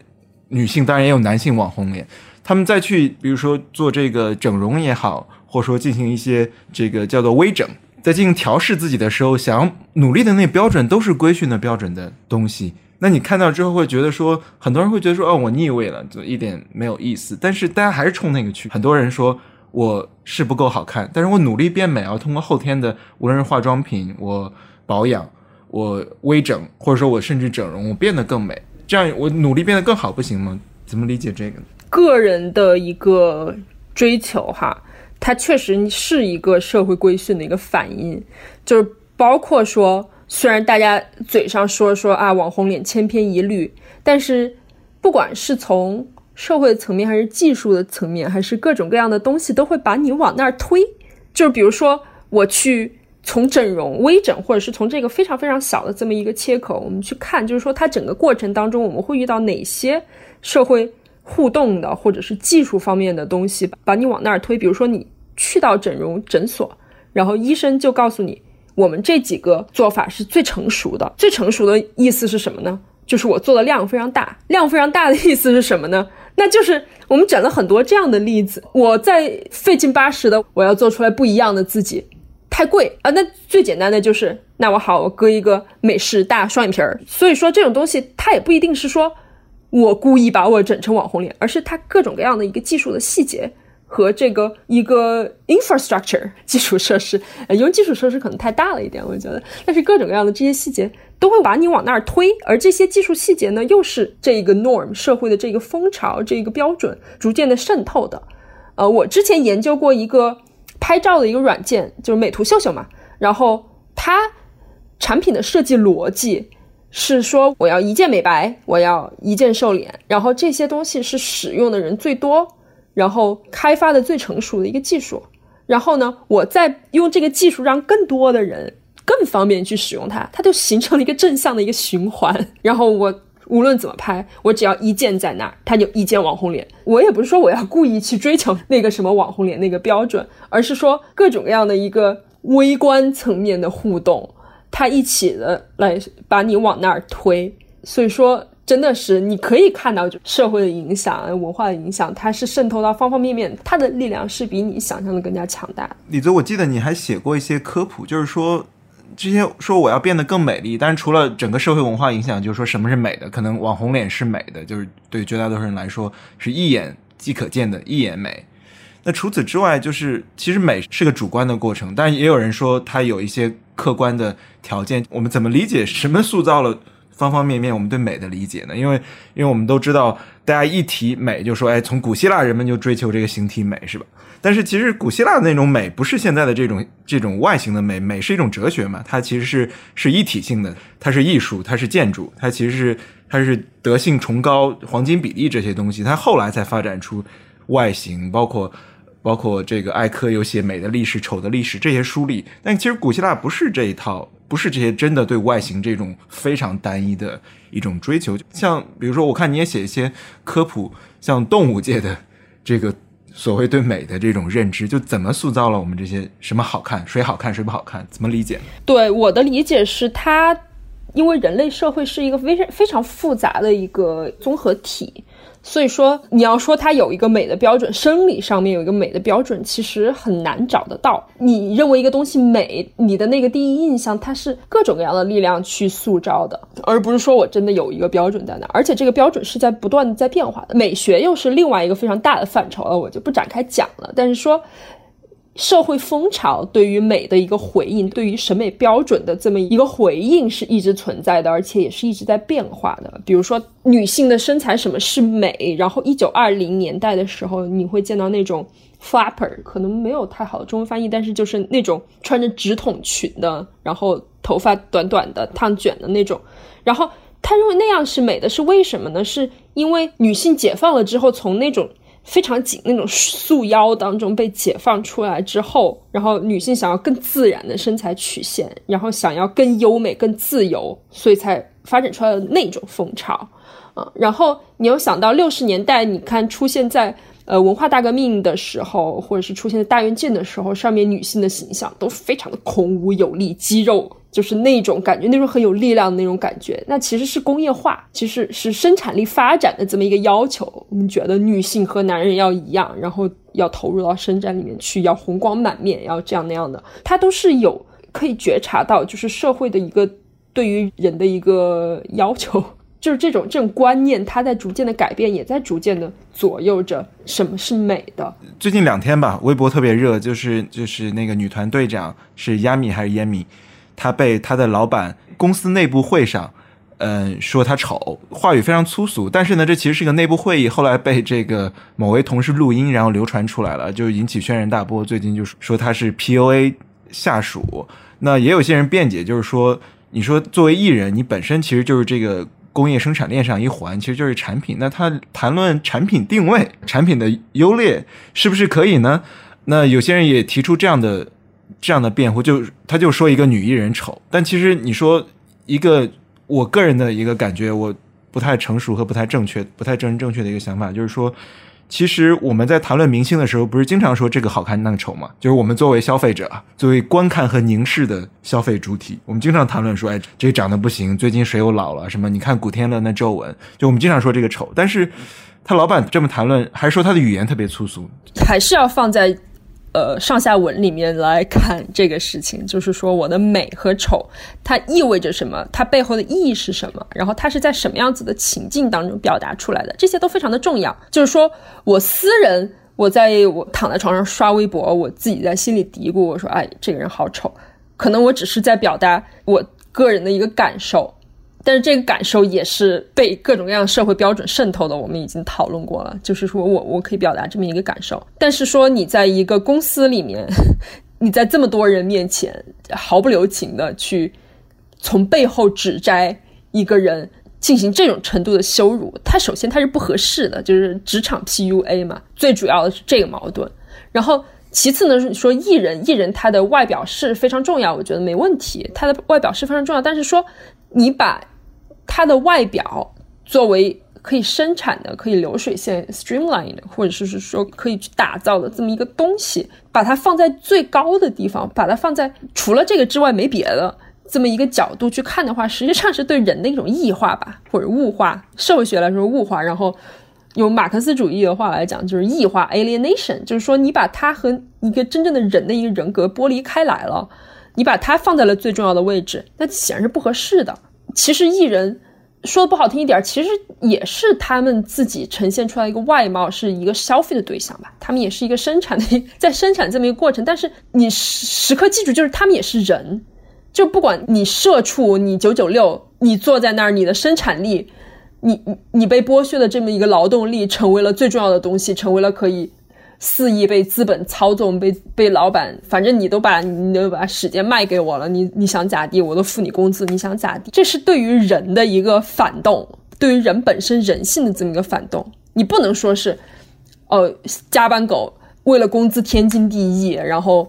女性，当然也有男性网红脸，他们再去比如说做这个整容也好，或者说进行一些这个叫做微整，在进行调试自己的时候，想要努力的那标准都是规训的标准的东西。那你看到之后会觉得说，很多人会觉得说，哦，我腻味了，就一点没有意思。但是大家还是冲那个去。很多人说我是不够好看，但是我努力变美要，通过后天的无论是化妆品、我保养、我微整，或者说我甚至整容，我变得更美。这样我努力变得更好，不行吗？怎么理解这个呢？个人的一个追求哈，它确实是一个社会规训的一个反应，就是包括说。虽然大家嘴上说说啊网红脸千篇一律，但是不管是从社会层面，还是技术的层面，还是各种各样的东西，都会把你往那儿推。就是比如说，我去从整容、微整，或者是从这个非常非常小的这么一个切口，我们去看，就是说它整个过程当中，我们会遇到哪些社会互动的，或者是技术方面的东西，把你往那儿推。比如说，你去到整容诊所，然后医生就告诉你。我们这几个做法是最成熟的。最成熟的意思是什么呢？就是我做的量非常大。量非常大的意思是什么呢？那就是我们整了很多这样的例子。我在费劲巴实的，我要做出来不一样的自己，太贵啊。那最简单的就是，那我好，我割一个美式大双眼皮儿。所以说这种东西，它也不一定是说我故意把我整成网红脸，而是它各种各样的一个技术的细节。和这个一个 infrastructure 基础设施，因为基础设施可能太大了一点，我觉得，但是各种各样的这些细节都会把你往那儿推，而这些技术细节呢，又是这个 norm 社会的这个风潮这个标准逐渐的渗透的。呃，我之前研究过一个拍照的一个软件，就是美图秀秀嘛，然后它产品的设计逻辑是说，我要一键美白，我要一键瘦脸，然后这些东西是使用的人最多。然后开发的最成熟的一个技术，然后呢，我再用这个技术让更多的人更方便去使用它，它就形成了一个正向的一个循环。然后我无论怎么拍，我只要一键在那儿，它就一键网红脸。我也不是说我要故意去追求那个什么网红脸那个标准，而是说各种各样的一个微观层面的互动，它一起的来把你往那儿推。所以说。真的是，你可以看到，就社会的影响、文化的影响，它是渗透到方方面面，它的力量是比你想象的更加强大。李泽，我记得你还写过一些科普，就是说，这些说我要变得更美丽，但是除了整个社会文化影响，就是说什么是美的，可能网红脸是美的，就是对绝大多数人来说是一眼即可见的一眼美。那除此之外，就是其实美是个主观的过程，但也有人说它有一些客观的条件。我们怎么理解什么塑造了？方方面面，我们对美的理解呢？因为，因为我们都知道，大家一提美就说，哎，从古希腊人们就追求这个形体美，是吧？但是其实古希腊的那种美不是现在的这种这种外形的美，美是一种哲学嘛，它其实是是一体性的，它是艺术，它是建筑，它其实是它是德性崇高、黄金比例这些东西，它后来才发展出外形，包括包括这个艾科有写美的历史、丑的历史这些书里，但其实古希腊不是这一套。不是这些真的对外形这种非常单一的一种追求，像比如说，我看你也写一些科普，像动物界的这个所谓对美的这种认知，就怎么塑造了我们这些什么好看，谁好看，谁不好看，怎么理解？对我的理解是，它因为人类社会是一个非常非常复杂的一个综合体。所以说，你要说它有一个美的标准，生理上面有一个美的标准，其实很难找得到。你认为一个东西美，你的那个第一印象，它是各种各样的力量去塑造的，而不是说我真的有一个标准在那。而且这个标准是在不断的在变化的。美学又是另外一个非常大的范畴了，我就不展开讲了。但是说。社会风潮对于美的一个回应，对于审美标准的这么一个回应是一直存在的，而且也是一直在变化的。比如说女性的身材什么是美，然后一九二零年代的时候，你会见到那种 flapper，可能没有太好的中文翻译，但是就是那种穿着直筒裙的，然后头发短短的烫卷的那种，然后他认为那样是美的，是为什么呢？是因为女性解放了之后，从那种。非常紧那种束腰当中被解放出来之后，然后女性想要更自然的身材曲线，然后想要更优美、更自由，所以才发展出来的那种风潮，嗯，然后你又想到六十年代，你看出现在呃文化大革命的时候，或者是出现在大跃进的时候，上面女性的形象都非常的孔武有力，肌肉就是那种感觉，那种很有力量的那种感觉。那其实是工业化，其实是生产力发展的这么一个要求。我们觉得女性和男人要一样，然后要投入到生产里面去，要红光满面，要这样那样的，它都是有可以觉察到，就是社会的一个对于人的一个要求。就是这种这种观念，它在逐渐的改变，也在逐渐的左右着什么是美的。最近两天吧，微博特别热，就是就是那个女团队长是 Yami 还是 Yami？，他被他的老板公司内部会上，嗯，说他丑，话语非常粗俗。但是呢，这其实是个内部会议，后来被这个某位同事录音，然后流传出来了，就引起轩然大波。最近就说他是 PUA 下属，那也有些人辩解，就是说，你说作为艺人，你本身其实就是这个。工业生产链上一环其实就是产品，那他谈论产品定位、产品的优劣是不是可以呢？那有些人也提出这样的这样的辩护，就他就说一个女艺人丑，但其实你说一个我个人的一个感觉，我不太成熟和不太正确、不太正正确的一个想法，就是说。其实我们在谈论明星的时候，不是经常说这个好看那个丑吗？就是我们作为消费者，作为观看和凝视的消费主体，我们经常谈论说，哎，这长得不行，最近谁又老了？什么？你看古天乐那皱纹，就我们经常说这个丑。但是他老板这么谈论，还说他的语言特别粗俗，还是要放在。呃，上下文里面来看这个事情，就是说我的美和丑，它意味着什么？它背后的意义是什么？然后它是在什么样子的情境当中表达出来的？这些都非常的重要。就是说我私人，我在我躺在床上刷微博，我自己在心里嘀咕，我说，哎，这个人好丑。可能我只是在表达我个人的一个感受。但是这个感受也是被各种各样社会标准渗透的，我们已经讨论过了。就是说我我可以表达这么一个感受，但是说你在一个公司里面，你在这么多人面前毫不留情的去从背后指摘一个人，进行这种程度的羞辱，它首先它是不合适的，就是职场 PUA 嘛。最主要的是这个矛盾，然后其次呢是说艺人，艺人他的外表是非常重要，我觉得没问题，他的外表是非常重要，但是说你把它的外表作为可以生产的、可以流水线 streamline 的，或者是是说可以去打造的这么一个东西，把它放在最高的地方，把它放在除了这个之外没别的这么一个角度去看的话，实际上是对人的一种异化吧，或者物化。社会学来说物化，然后用马克思主义的话来讲就是异化 alienation，就是说你把它和一个真正的人的一个人格剥离开来了，你把它放在了最重要的位置，那显然是不合适的。其实艺人说的不好听一点，其实也是他们自己呈现出来一个外貌，是一个消费的对象吧。他们也是一个生产的，在生产这么一个过程。但是你时时刻记住，就是他们也是人。就不管你社畜，你九九六，你坐在那儿，你的生产力，你你你被剥削的这么一个劳动力，成为了最重要的东西，成为了可以。肆意被资本操纵，被被老板，反正你都把你都把时间卖给我了，你你想咋地，我都付你工资，你想咋地？这是对于人的一个反动，对于人本身人性的这么一个反动。你不能说是，哦，加班狗为了工资天经地义，然后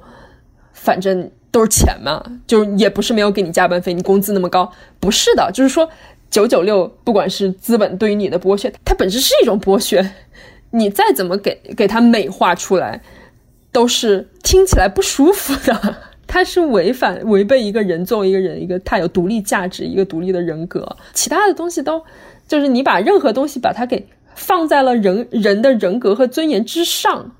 反正都是钱嘛，就也不是没有给你加班费，你工资那么高，不是的，就是说九九六，不管是资本对于你的剥削，它本质是一种剥削。你再怎么给给它美化出来，都是听起来不舒服的。它是违反违背一个人作为一个人一个他有独立价值一个独立的人格。其他的东西都就是你把任何东西把它给放在了人人的人格和尊严之上，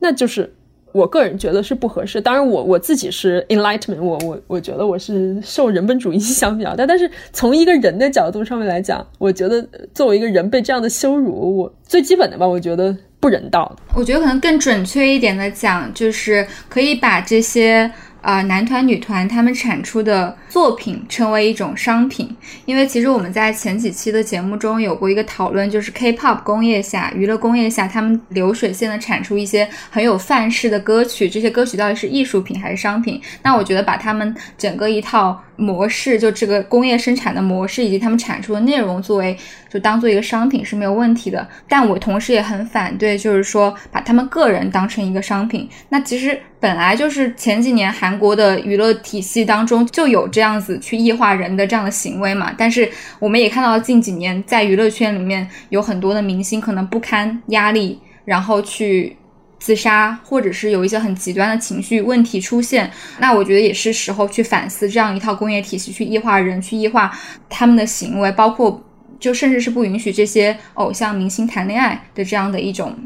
那就是。我个人觉得是不合适。当然，我我自己是 enlightenment，我我我觉得我是受人本主义影响比较大。但是从一个人的角度上面来讲，我觉得作为一个人被这样的羞辱，我最基本的吧，我觉得不人道。我觉得可能更准确一点的讲，就是可以把这些。啊，男团、女团他们产出的作品称为一种商品，因为其实我们在前几期的节目中有过一个讨论，就是 K-pop 工业下、娱乐工业下，他们流水线的产出一些很有范式的歌曲，这些歌曲到底是艺术品还是商品？那我觉得把他们整个一套。模式就这个工业生产的模式以及他们产出的内容作为就当做一个商品是没有问题的，但我同时也很反对，就是说把他们个人当成一个商品。那其实本来就是前几年韩国的娱乐体系当中就有这样子去异化人的这样的行为嘛，但是我们也看到近几年在娱乐圈里面有很多的明星可能不堪压力，然后去。自杀，或者是有一些很极端的情绪问题出现，那我觉得也是时候去反思这样一套工业体系，去异化人，去异化他们的行为，包括就甚至是不允许这些偶像明星谈恋爱的这样的一种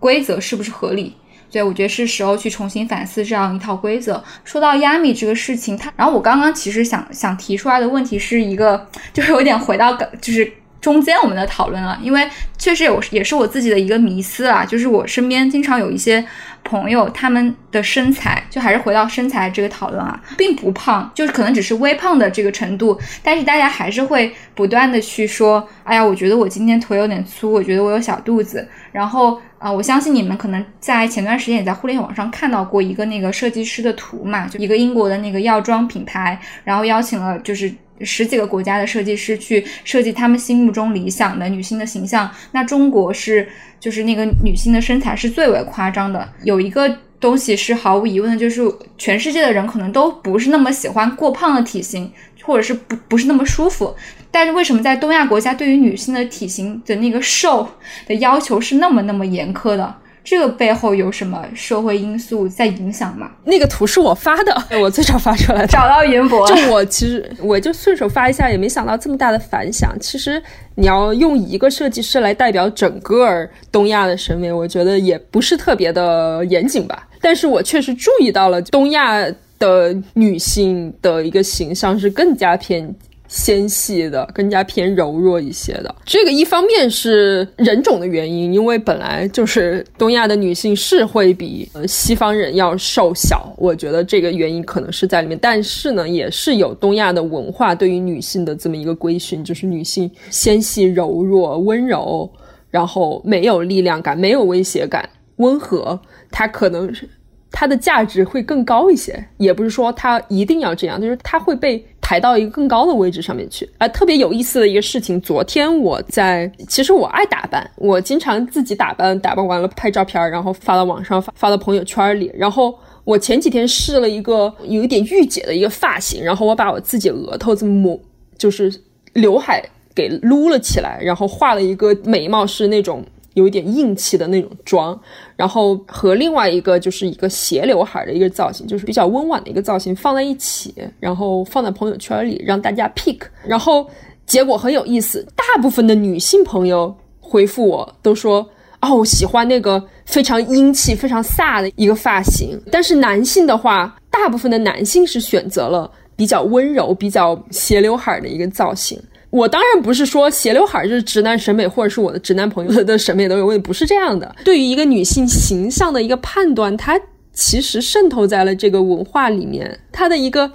规则是不是合理？所以，我觉得是时候去重新反思这样一套规则。说到亚米这个事情，他，然后我刚刚其实想想提出来的问题是一个，就是有点回到就是中间我们的讨论了，因为确实有也是我自己的一个迷思啊，就是我身边经常有一些朋友，他们的身材就还是回到身材这个讨论啊，并不胖，就是可能只是微胖的这个程度，但是大家还是会不断的去说，哎呀，我觉得我今天腿有点粗，我觉得我有小肚子，然后。啊，我相信你们可能在前段时间也在互联网上看到过一个那个设计师的图嘛，就一个英国的那个药妆品牌，然后邀请了就是十几个国家的设计师去设计他们心目中理想的女性的形象。那中国是就是那个女性的身材是最为夸张的，有一个东西是毫无疑问的，就是全世界的人可能都不是那么喜欢过胖的体型，或者是不不是那么舒服。但是为什么在东亚国家对于女性的体型的那个瘦的要求是那么那么严苛的？这个背后有什么社会因素在影响吗？那个图是我发的，我最早发出来的。找到云博，就我其实我就顺手发一下，也没想到这么大的反响。其实你要用一个设计师来代表整个东亚的审美，我觉得也不是特别的严谨吧。但是我确实注意到了东亚的女性的一个形象是更加偏。纤细的，更加偏柔弱一些的。这个一方面是人种的原因，因为本来就是东亚的女性是会比呃西方人要瘦小，我觉得这个原因可能是在里面。但是呢，也是有东亚的文化对于女性的这么一个规训，就是女性纤细、柔弱、温柔，然后没有力量感、没有威胁感、温和，她可能是它的价值会更高一些。也不是说它一定要这样，就是它会被。抬到一个更高的位置上面去，啊，特别有意思的一个事情。昨天我在，其实我爱打扮，我经常自己打扮，打扮完了拍照片，然后发到网上，发发到朋友圈里。然后我前几天试了一个有一点御姐的一个发型，然后我把我自己额头这么抹，就是刘海给撸了起来，然后画了一个眉毛是那种。有一点硬气的那种妆，然后和另外一个就是一个斜刘海的一个造型，就是比较温婉的一个造型放在一起，然后放在朋友圈里让大家 pick，然后结果很有意思，大部分的女性朋友回复我都说哦，我喜欢那个非常英气、非常飒的一个发型，但是男性的话，大部分的男性是选择了比较温柔、比较斜刘海的一个造型。我当然不是说斜刘海就是直男审美，或者是我的直男朋友的审美都有问题，不是这样的。对于一个女性形象的一个判断，它其实渗透在了这个文化里面，它的一个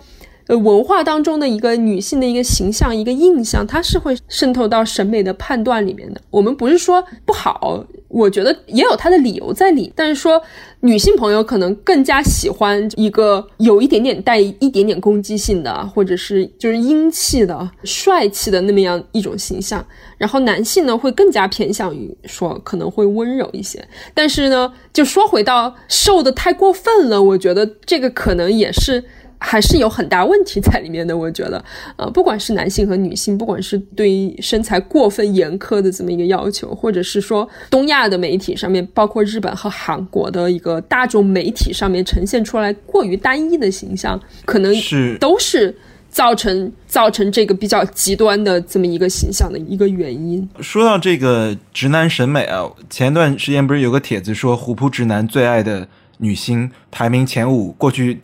呃文化当中的一个女性的一个形象、一个印象，它是会渗透到审美的判断里面的。我们不是说不好。我觉得也有它的理由在里，但是说女性朋友可能更加喜欢一个有一点点带一点点攻击性的，或者是就是英气的、帅气的那么样一种形象，然后男性呢会更加偏向于说可能会温柔一些。但是呢，就说回到瘦的太过分了，我觉得这个可能也是。还是有很大问题在里面的，我觉得，呃，不管是男性和女性，不管是对身材过分严苛的这么一个要求，或者是说东亚的媒体上面，包括日本和韩国的一个大众媒体上面呈现出来过于单一的形象，可能是都是造成造成这个比较极端的这么一个形象的一个原因。说到这个直男审美啊，前段时间不是有个帖子说虎扑直男最爱的女星排名前五，过去。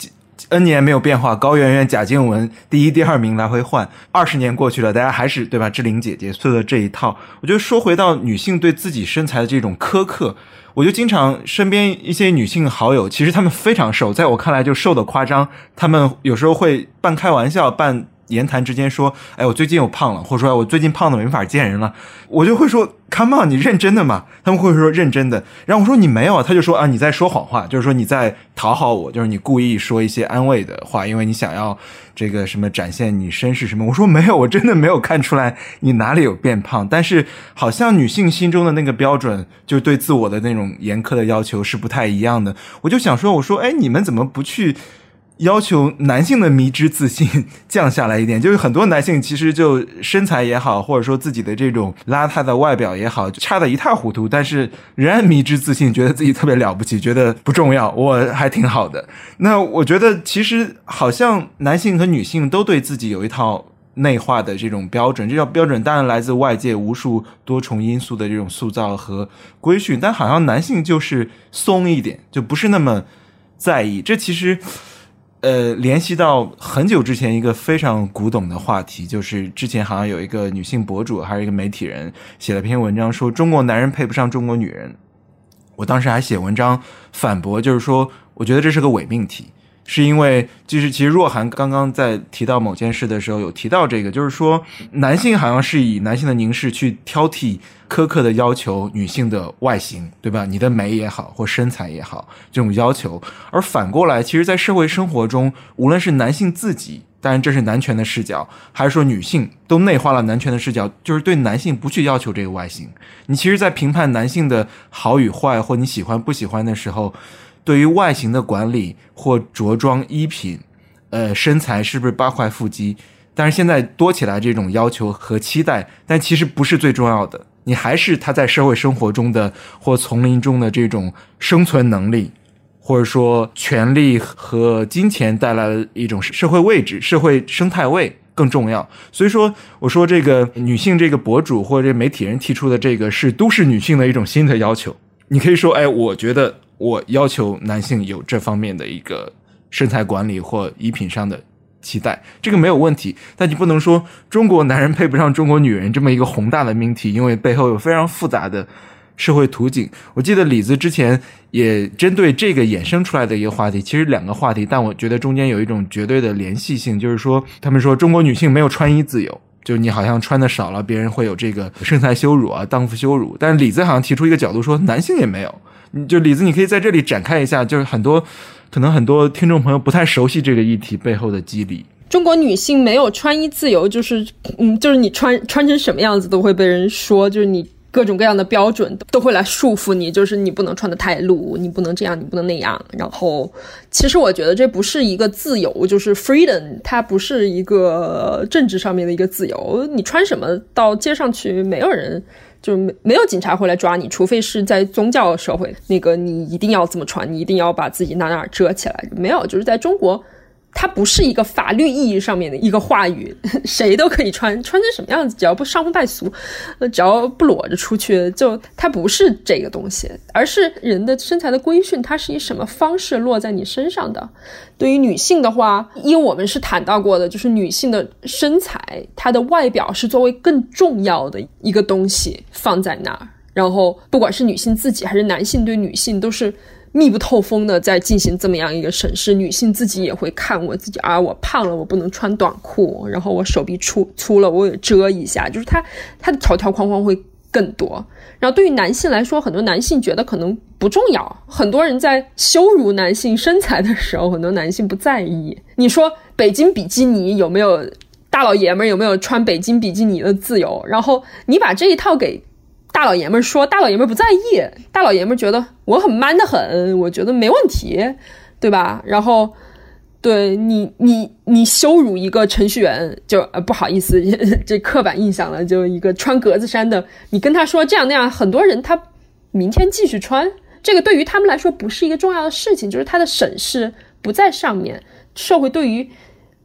N 年没有变化，高圆圆、贾静雯第一、第二名来回换，二十年过去了，大家还是对吧？志玲姐姐做的这一套，我觉得说回到女性对自己身材的这种苛刻，我就经常身边一些女性好友，其实她们非常瘦，在我看来就瘦的夸张，她们有时候会半开玩笑半。言谈之间说：“哎，我最近又胖了，或者说我最近胖的没法见人了。”我就会说：“Come on，你认真的吗？”他们会说：“认真的。”然后我说：“你没有。”他就说：“啊，你在说谎话，就是说你在讨好我，就是你故意说一些安慰的话，因为你想要这个什么展现你身世什么。”我说：“没有，我真的没有看出来你哪里有变胖。但是好像女性心中的那个标准，就对自我的那种严苛的要求是不太一样的。”我就想说：“我说，哎，你们怎么不去？”要求男性的迷之自信 降下来一点，就是很多男性其实就身材也好，或者说自己的这种邋遢的外表也好，差的一塌糊涂，但是仍然迷之自信，觉得自己特别了不起，觉得不重要，我还挺好的。那我觉得其实好像男性和女性都对自己有一套内化的这种标准，这套标准当然来自外界无数多重因素的这种塑造和规训，但好像男性就是松一点，就不是那么在意。这其实。呃，联系到很久之前一个非常古董的话题，就是之前好像有一个女性博主还是一个媒体人写了篇文章，说中国男人配不上中国女人。我当时还写文章反驳，就是说，我觉得这是个伪命题。是因为，就是其实若涵刚刚在提到某件事的时候，有提到这个，就是说男性好像是以男性的凝视去挑剔、苛刻的要求女性的外形，对吧？你的美也好，或身材也好，这种要求。而反过来，其实，在社会生活中，无论是男性自己，当然这是男权的视角，还是说女性，都内化了男权的视角，就是对男性不去要求这个外形。你其实，在评判男性的好与坏，或你喜欢不喜欢的时候。对于外形的管理或着装衣品，呃，身材是不是八块腹肌？但是现在多起来这种要求和期待，但其实不是最重要的。你还是他在社会生活中的或丛林中的这种生存能力，或者说权力和金钱带来的一种社会位置、社会生态位更重要。所以说，我说这个女性这个博主或者媒体人提出的这个是都市女性的一种新的要求。你可以说，哎，我觉得。我要求男性有这方面的一个身材管理或衣品上的期待，这个没有问题。但你不能说中国男人配不上中国女人这么一个宏大的命题，因为背后有非常复杂的社会图景。我记得李子之前也针对这个衍生出来的一个话题，其实两个话题，但我觉得中间有一种绝对的联系性，就是说他们说中国女性没有穿衣自由，就你好像穿的少了，别人会有这个身材羞辱啊、荡妇羞辱。但是李子好像提出一个角度说，男性也没有。就李子，你可以在这里展开一下，就是很多可能很多听众朋友不太熟悉这个议题背后的机理。中国女性没有穿衣自由，就是嗯，就是你穿穿成什么样子都会被人说，就是你各种各样的标准都会来束缚你，就是你不能穿的太露，你不能这样，你不能那样。然后，其实我觉得这不是一个自由，就是 freedom，它不是一个政治上面的一个自由。你穿什么到街上去，没有人。就没没有警察会来抓你，除非是在宗教社会，那个你一定要这么穿，你一定要把自己哪哪遮起来。没有，就是在中国。它不是一个法律意义上面的一个话语，谁都可以穿，穿成什么样子，只要不伤风败俗，呃，只要不裸着出去，就它不是这个东西，而是人的身材的规训，它是以什么方式落在你身上的。对于女性的话，因为我们是谈到过的，就是女性的身材，她的外表是作为更重要的一个东西放在那儿，然后不管是女性自己还是男性对女性都是。密不透风的在进行这么样一个审视，女性自己也会看我自己啊，我胖了，我不能穿短裤，然后我手臂粗粗了，我也遮一下，就是他他的条条框框会更多。然后对于男性来说，很多男性觉得可能不重要，很多人在羞辱男性身材的时候，很多男性不在意。你说北京比基尼有没有大老爷们儿有没有穿北京比基尼的自由？然后你把这一套给。大老爷们说，大老爷们不在意，大老爷们觉得我很 man 的很，我觉得没问题，对吧？然后，对你，你，你羞辱一个程序员，就呃不好意思，这刻板印象了，就一个穿格子衫的，你跟他说这样那样，很多人他明天继续穿，这个对于他们来说不是一个重要的事情，就是他的审视不在上面，社会对于。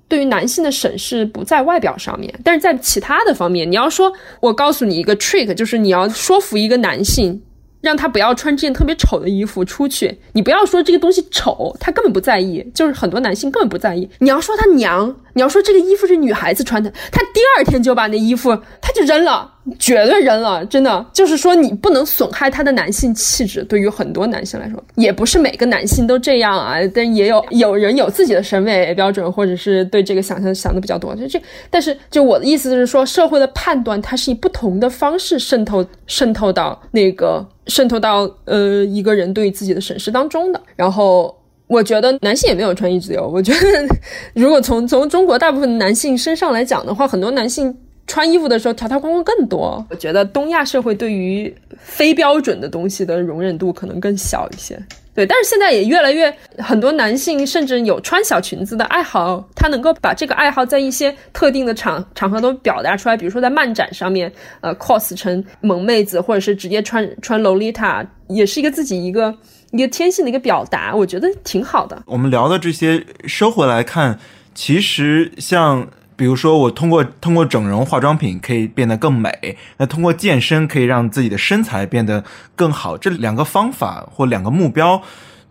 对于男性的审视不在外表上面，但是在其他的方面，你要说，我告诉你一个 trick，就是你要说服一个男性。让他不要穿这件特别丑的衣服出去。你不要说这个东西丑，他根本不在意。就是很多男性根本不在意。你要说他娘，你要说这个衣服是女孩子穿的，他第二天就把那衣服他就扔了，绝对扔了。真的，就是说你不能损害他的男性气质。对于很多男性来说，也不是每个男性都这样啊，但也有有人有自己的审美标准，或者是对这个想象想的比较多。就这，但是就我的意思是说，社会的判断它是以不同的方式渗透渗透到那个。渗透到呃一个人对自己的审视当中的，然后我觉得男性也没有穿衣自由。我觉得 如果从从中国大部分男性身上来讲的话，很多男性穿衣服的时候条条框框更多。我觉得东亚社会对于非标准的东西的容忍度可能更小一些。对，但是现在也越来越很多男性甚至有穿小裙子的爱好，他能够把这个爱好在一些特定的场场合都表达出来，比如说在漫展上面，呃，cos 成萌妹子，或者是直接穿穿洛丽塔，也是一个自己一个一个天性的一个表达，我觉得挺好的。我们聊的这些收回来看，其实像。比如说，我通过通过整容化妆品可以变得更美，那通过健身可以让自己的身材变得更好。这两个方法或两个目标，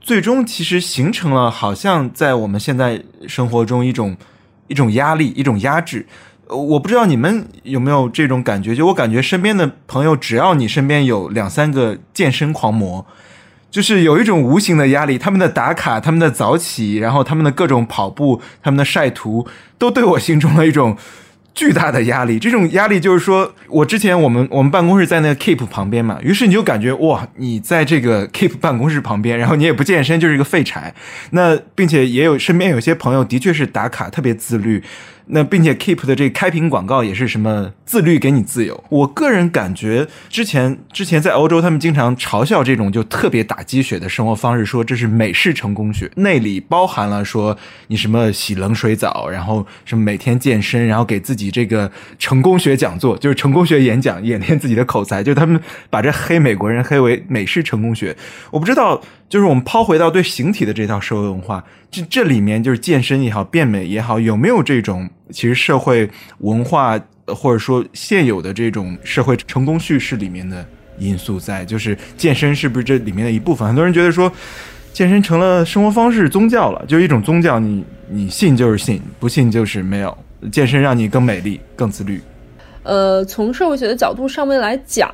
最终其实形成了好像在我们现在生活中一种一种压力、一种压制。我不知道你们有没有这种感觉？就我感觉身边的朋友，只要你身边有两三个健身狂魔。就是有一种无形的压力，他们的打卡，他们的早起，然后他们的各种跑步，他们的晒图，都对我心中了一种巨大的压力。这种压力就是说，我之前我们 我们办公室在那个 Keep 旁边嘛，于是你就感觉哇，你在这个 Keep 办公室旁边，然后你也不健身，就是一个废柴。那并且也有身边有些朋友的确是打卡特别自律。那并且 Keep 的这开屏广告也是什么自律给你自由。我个人感觉，之前之前在欧洲，他们经常嘲笑这种就特别打鸡血的生活方式，说这是美式成功学，内里包含了说你什么洗冷水澡，然后什么每天健身，然后给自己这个成功学讲座，就是成功学演讲，演练自己的口才，就他们把这黑美国人黑为美式成功学。我不知道。就是我们抛回到对形体的这套社会文化，这这里面就是健身也好，变美也好，有没有这种其实社会文化或者说现有的这种社会成功叙事里面的因素在？就是健身是不是这里面的一部分？很多人觉得说，健身成了生活方式、宗教了，就是一种宗教，你你信就是信，不信就是没有。健身让你更美丽、更自律。呃，从社会学的角度上面来讲，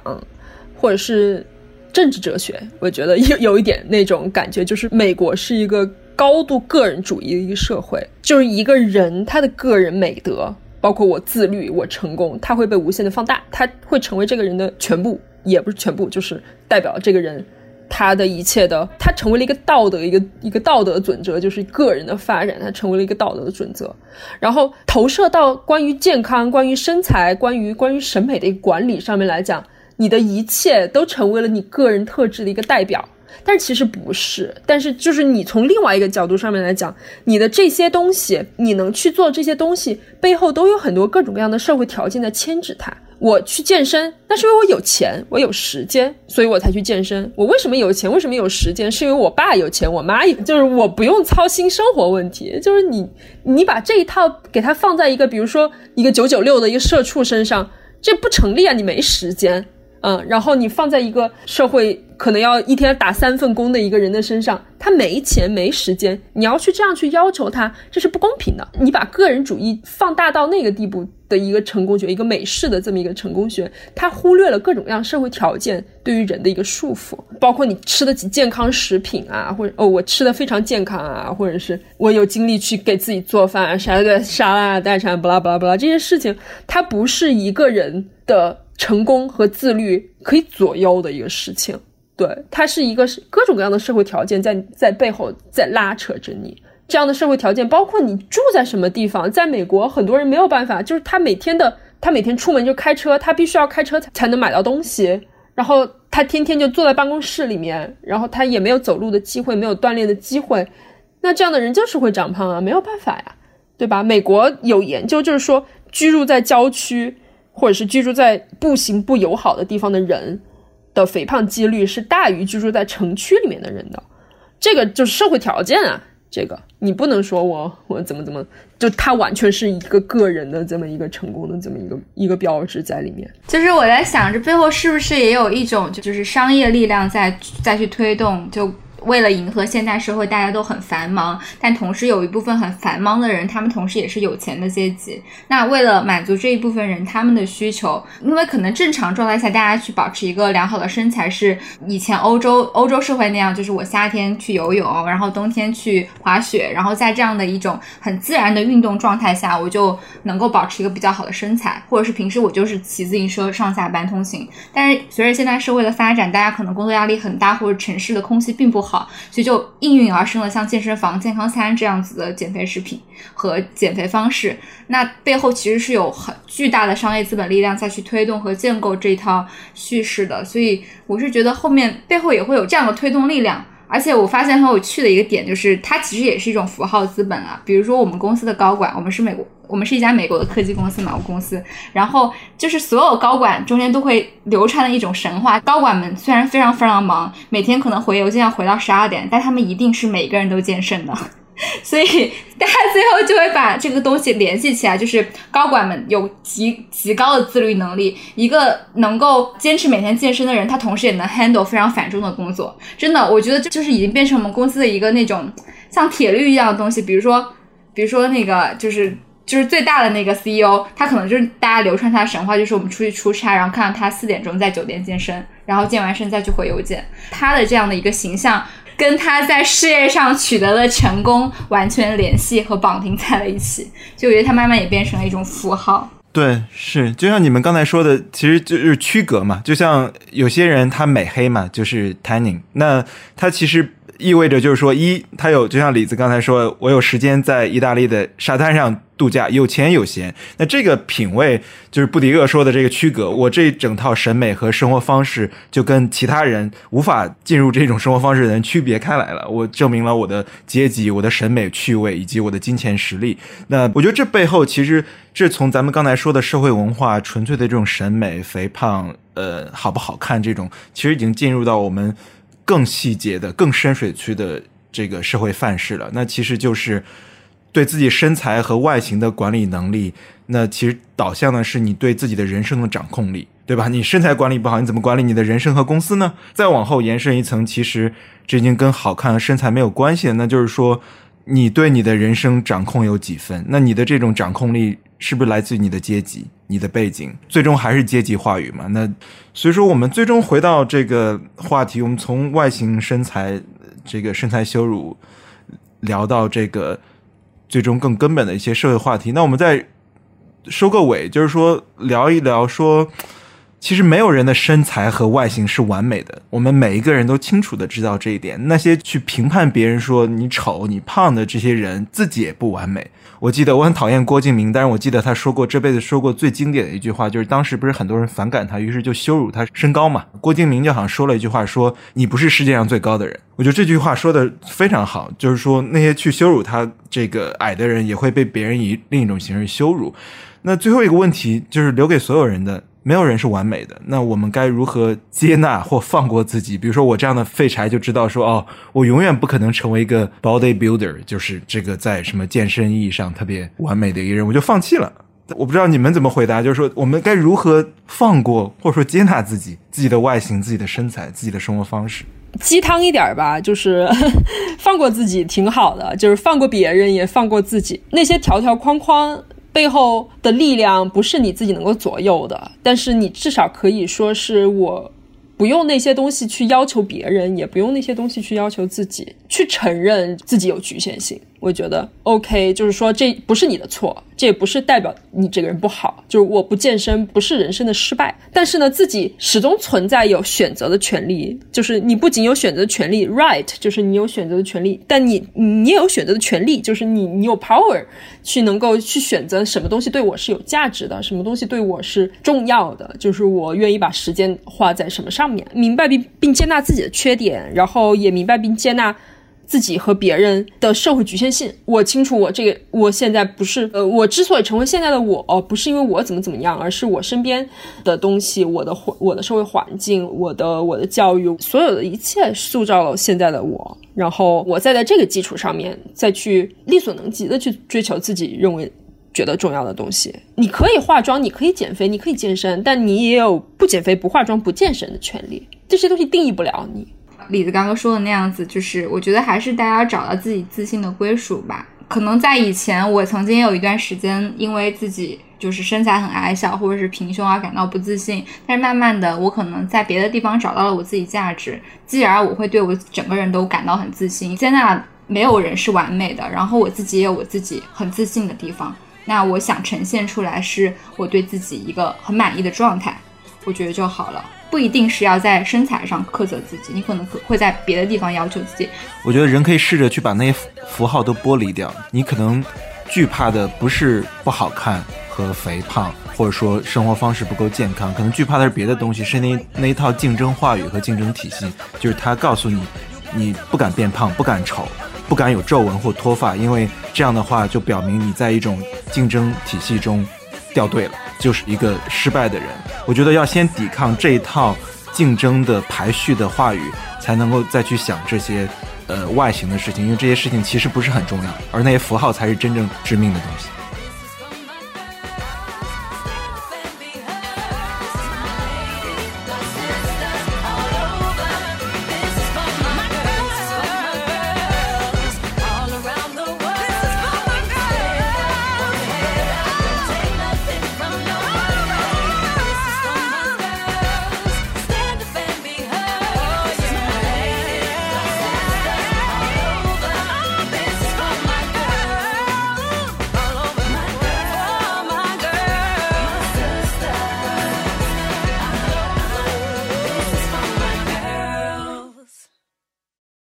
或者是。政治哲学，我觉得 有有一点那种感觉，就是美国是一个高度个人主义的一个社会，就是一个人他的个人美德，包括我自律、我成功，他会被无限的放大，他会成为这个人的全部，也不是全部，就是代表这个人他的一切的，他成为了一个道德，一个一个道德准则，就是个人的发展，他成为了一个道德的准则，然后投射到关于健康、关于身材、关于关于审美的一个管理上面来讲。你的一切都成为了你个人特质的一个代表，但其实不是。但是就是你从另外一个角度上面来讲，你的这些东西，你能去做这些东西，背后都有很多各种各样的社会条件在牵制它。我去健身，那是因为我有钱，我有时间，所以我才去健身。我为什么有钱？为什么有时间？是因为我爸有钱，我妈有，就是我不用操心生活问题。就是你，你把这一套给它放在一个，比如说一个九九六的一个社畜身上，这不成立啊！你没时间。嗯，然后你放在一个社会可能要一天打三份工的一个人的身上，他没钱没时间，你要去这样去要求他，这是不公平的。你把个人主义放大到那个地步的一个成功学，一个美式的这么一个成功学，他忽略了各种各样社会条件对于人的一个束缚，包括你吃得起健康食品啊，或者哦我吃的非常健康啊，或者是我有精力去给自己做饭，啥个沙拉代餐，不拉不拉不拉这些事情，它不是一个人的。成功和自律可以左右的一个事情，对，它是一个各种各样的社会条件在在背后在拉扯着你。这样的社会条件包括你住在什么地方。在美国，很多人没有办法，就是他每天的他每天出门就开车，他必须要开车才才能买到东西。然后他天天就坐在办公室里面，然后他也没有走路的机会，没有锻炼的机会。那这样的人就是会长胖啊，没有办法呀，对吧？美国有研究就是说，居住在郊区。或者是居住在步行不友好的地方的人的肥胖几率是大于居住在城区里面的人的，这个就是社会条件啊。这个你不能说我我怎么怎么，就他完全是一个个人的这么一个成功的这么一个一个标志在里面。就是我在想，这背后是不是也有一种就是商业力量在再去推动就。为了迎合现代社会，大家都很繁忙，但同时有一部分很繁忙的人，他们同时也是有钱的阶级。那为了满足这一部分人他们的需求，因为可能正常状态下，大家去保持一个良好的身材是以前欧洲欧洲社会那样，就是我夏天去游泳，然后冬天去滑雪，然后在这样的一种很自然的运动状态下，我就能够保持一个比较好的身材，或者是平时我就是骑自行车上下班通行。但是随着现代社会的发展，大家可能工作压力很大，或者城市的空气并不好。好，所以就应运而生了像健身房、健康餐这样子的减肥食品和减肥方式。那背后其实是有很巨大的商业资本力量再去推动和建构这套叙事的。所以我是觉得后面背后也会有这样的推动力量。而且我发现很有趣的一个点就是，它其实也是一种符号资本啊。比如说我们公司的高管，我们是美国，我们是一家美国的科技公司嘛，我公司，然后就是所有高管中间都会流传的一种神话，高管们虽然非常非常忙，每天可能回邮件要回到十二点，但他们一定是每个人都健身的。所以大家最后就会把这个东西联系起来，就是高管们有极极高的自律能力，一个能够坚持每天健身的人，他同时也能 handle 非常繁重的工作。真的，我觉得这就是已经变成我们公司的一个那种像铁律一样的东西。比如说，比如说那个就是。就是最大的那个 CEO，他可能就是大家流传他的神话，就是我们出去出差，然后看到他四点钟在酒店健身，然后健完身再去回邮件。他的这样的一个形象，跟他在事业上取得的成功完全联系和绑定在了一起，就我觉得他慢慢也变成了一种符号。对，是就像你们刚才说的，其实就是区隔嘛。就像有些人他美黑嘛，就是 tanning，那他其实意味着就是说，一他有就像李子刚才说，我有时间在意大利的沙滩上度假，有钱有闲。那这个品味就是布迪厄说的这个区隔，我这一整套审美和生活方式就跟其他人无法进入这种生活方式的人区别开来了。我证明了我的阶级、我的审美趣味以及我的金钱实力。那我觉得这背后其实这从咱们刚才说的社会文化、纯粹的这种审美、肥胖、呃好不好看这种，其实已经进入到我们更细节的、更深水区的这个社会范式了。那其实就是对自己身材和外形的管理能力。那其实导向的是你对自己的人生的掌控力，对吧？你身材管理不好，你怎么管理你的人生和公司呢？再往后延伸一层，其实这已经跟好看和身材没有关系了，那就是说。你对你的人生掌控有几分？那你的这种掌控力是不是来自于你的阶级、你的背景？最终还是阶级话语嘛？那所以说，我们最终回到这个话题，我们从外形、身材、这个身材羞辱聊到这个最终更根本的一些社会话题。那我们再收个尾，就是说聊一聊说。其实没有人的身材和外形是完美的，我们每一个人都清楚的知道这一点。那些去评判别人说你丑、你胖的这些人，自己也不完美。我记得我很讨厌郭敬明，但是我记得他说过这辈子说过最经典的一句话，就是当时不是很多人反感他，于是就羞辱他身高嘛。郭敬明就好像说了一句话，说你不是世界上最高的人。我觉得这句话说的非常好，就是说那些去羞辱他这个矮的人，也会被别人以另一种形式羞辱。那最后一个问题就是留给所有人的。没有人是完美的，那我们该如何接纳或放过自己？比如说我这样的废柴就知道说，哦，我永远不可能成为一个 body builder，就是这个在什么健身意义上特别完美的一个人，我就放弃了。我不知道你们怎么回答，就是说我们该如何放过或者说接纳自己、自己的外形、自己的身材、自己的生活方式？鸡汤一点吧，就是放过自己挺好的，就 是放过别人也放过自己，那些条条框框。背后的力量不是你自己能够左右的，但是你至少可以说是我不用那些东西去要求别人，也不用那些东西去要求自己，去承认自己有局限性。我觉得 OK，就是说这不是你的错，这也不是代表你这个人不好。就是我不健身不是人生的失败，但是呢，自己始终存在有选择的权利。就是你不仅有选择的权利，right，就是你有选择的权利，但你你也有选择的权利，就是你你有 power 去能够去选择什么东西对我是有价值的，什么东西对我是重要的。就是我愿意把时间花在什么上面，明白并并接纳自己的缺点，然后也明白并接纳。自己和别人的社会局限性，我清楚。我这个，我现在不是，呃，我之所以成为现在的我，不是因为我怎么怎么样，而是我身边的东西，我的环，我的社会环境，我的我的教育，所有的一切塑造了现在的我。然后我再在这个基础上面，再去力所能及的去追求自己认为觉得重要的东西。你可以化妆，你可以减肥，你可以健身，但你也有不减肥、不化妆、不健身的权利。这些东西定义不了你。李子刚刚说的那样子，就是我觉得还是大家找到自己自信的归属吧。可能在以前，我曾经有一段时间，因为自己就是身材很矮小或者是平胸而感到不自信。但是慢慢的，我可能在别的地方找到了我自己价值，继而我会对我整个人都感到很自信。接纳没有人是完美的，然后我自己也有我自己很自信的地方。那我想呈现出来是我对自己一个很满意的状态，我觉得就好了。不一定是要在身材上苛责自己，你可能可会在别的地方要求自己。我觉得人可以试着去把那些符号都剥离掉。你可能惧怕的不是不好看和肥胖，或者说生活方式不够健康，可能惧怕的是别的东西，是那那一套竞争话语和竞争体系，就是他告诉你你不敢变胖，不敢丑，不敢有皱纹或脱发，因为这样的话就表明你在一种竞争体系中掉队了，就是一个失败的人。我觉得要先抵抗这一套竞争的排序的话语，才能够再去想这些呃外形的事情，因为这些事情其实不是很重要，而那些符号才是真正致命的东西。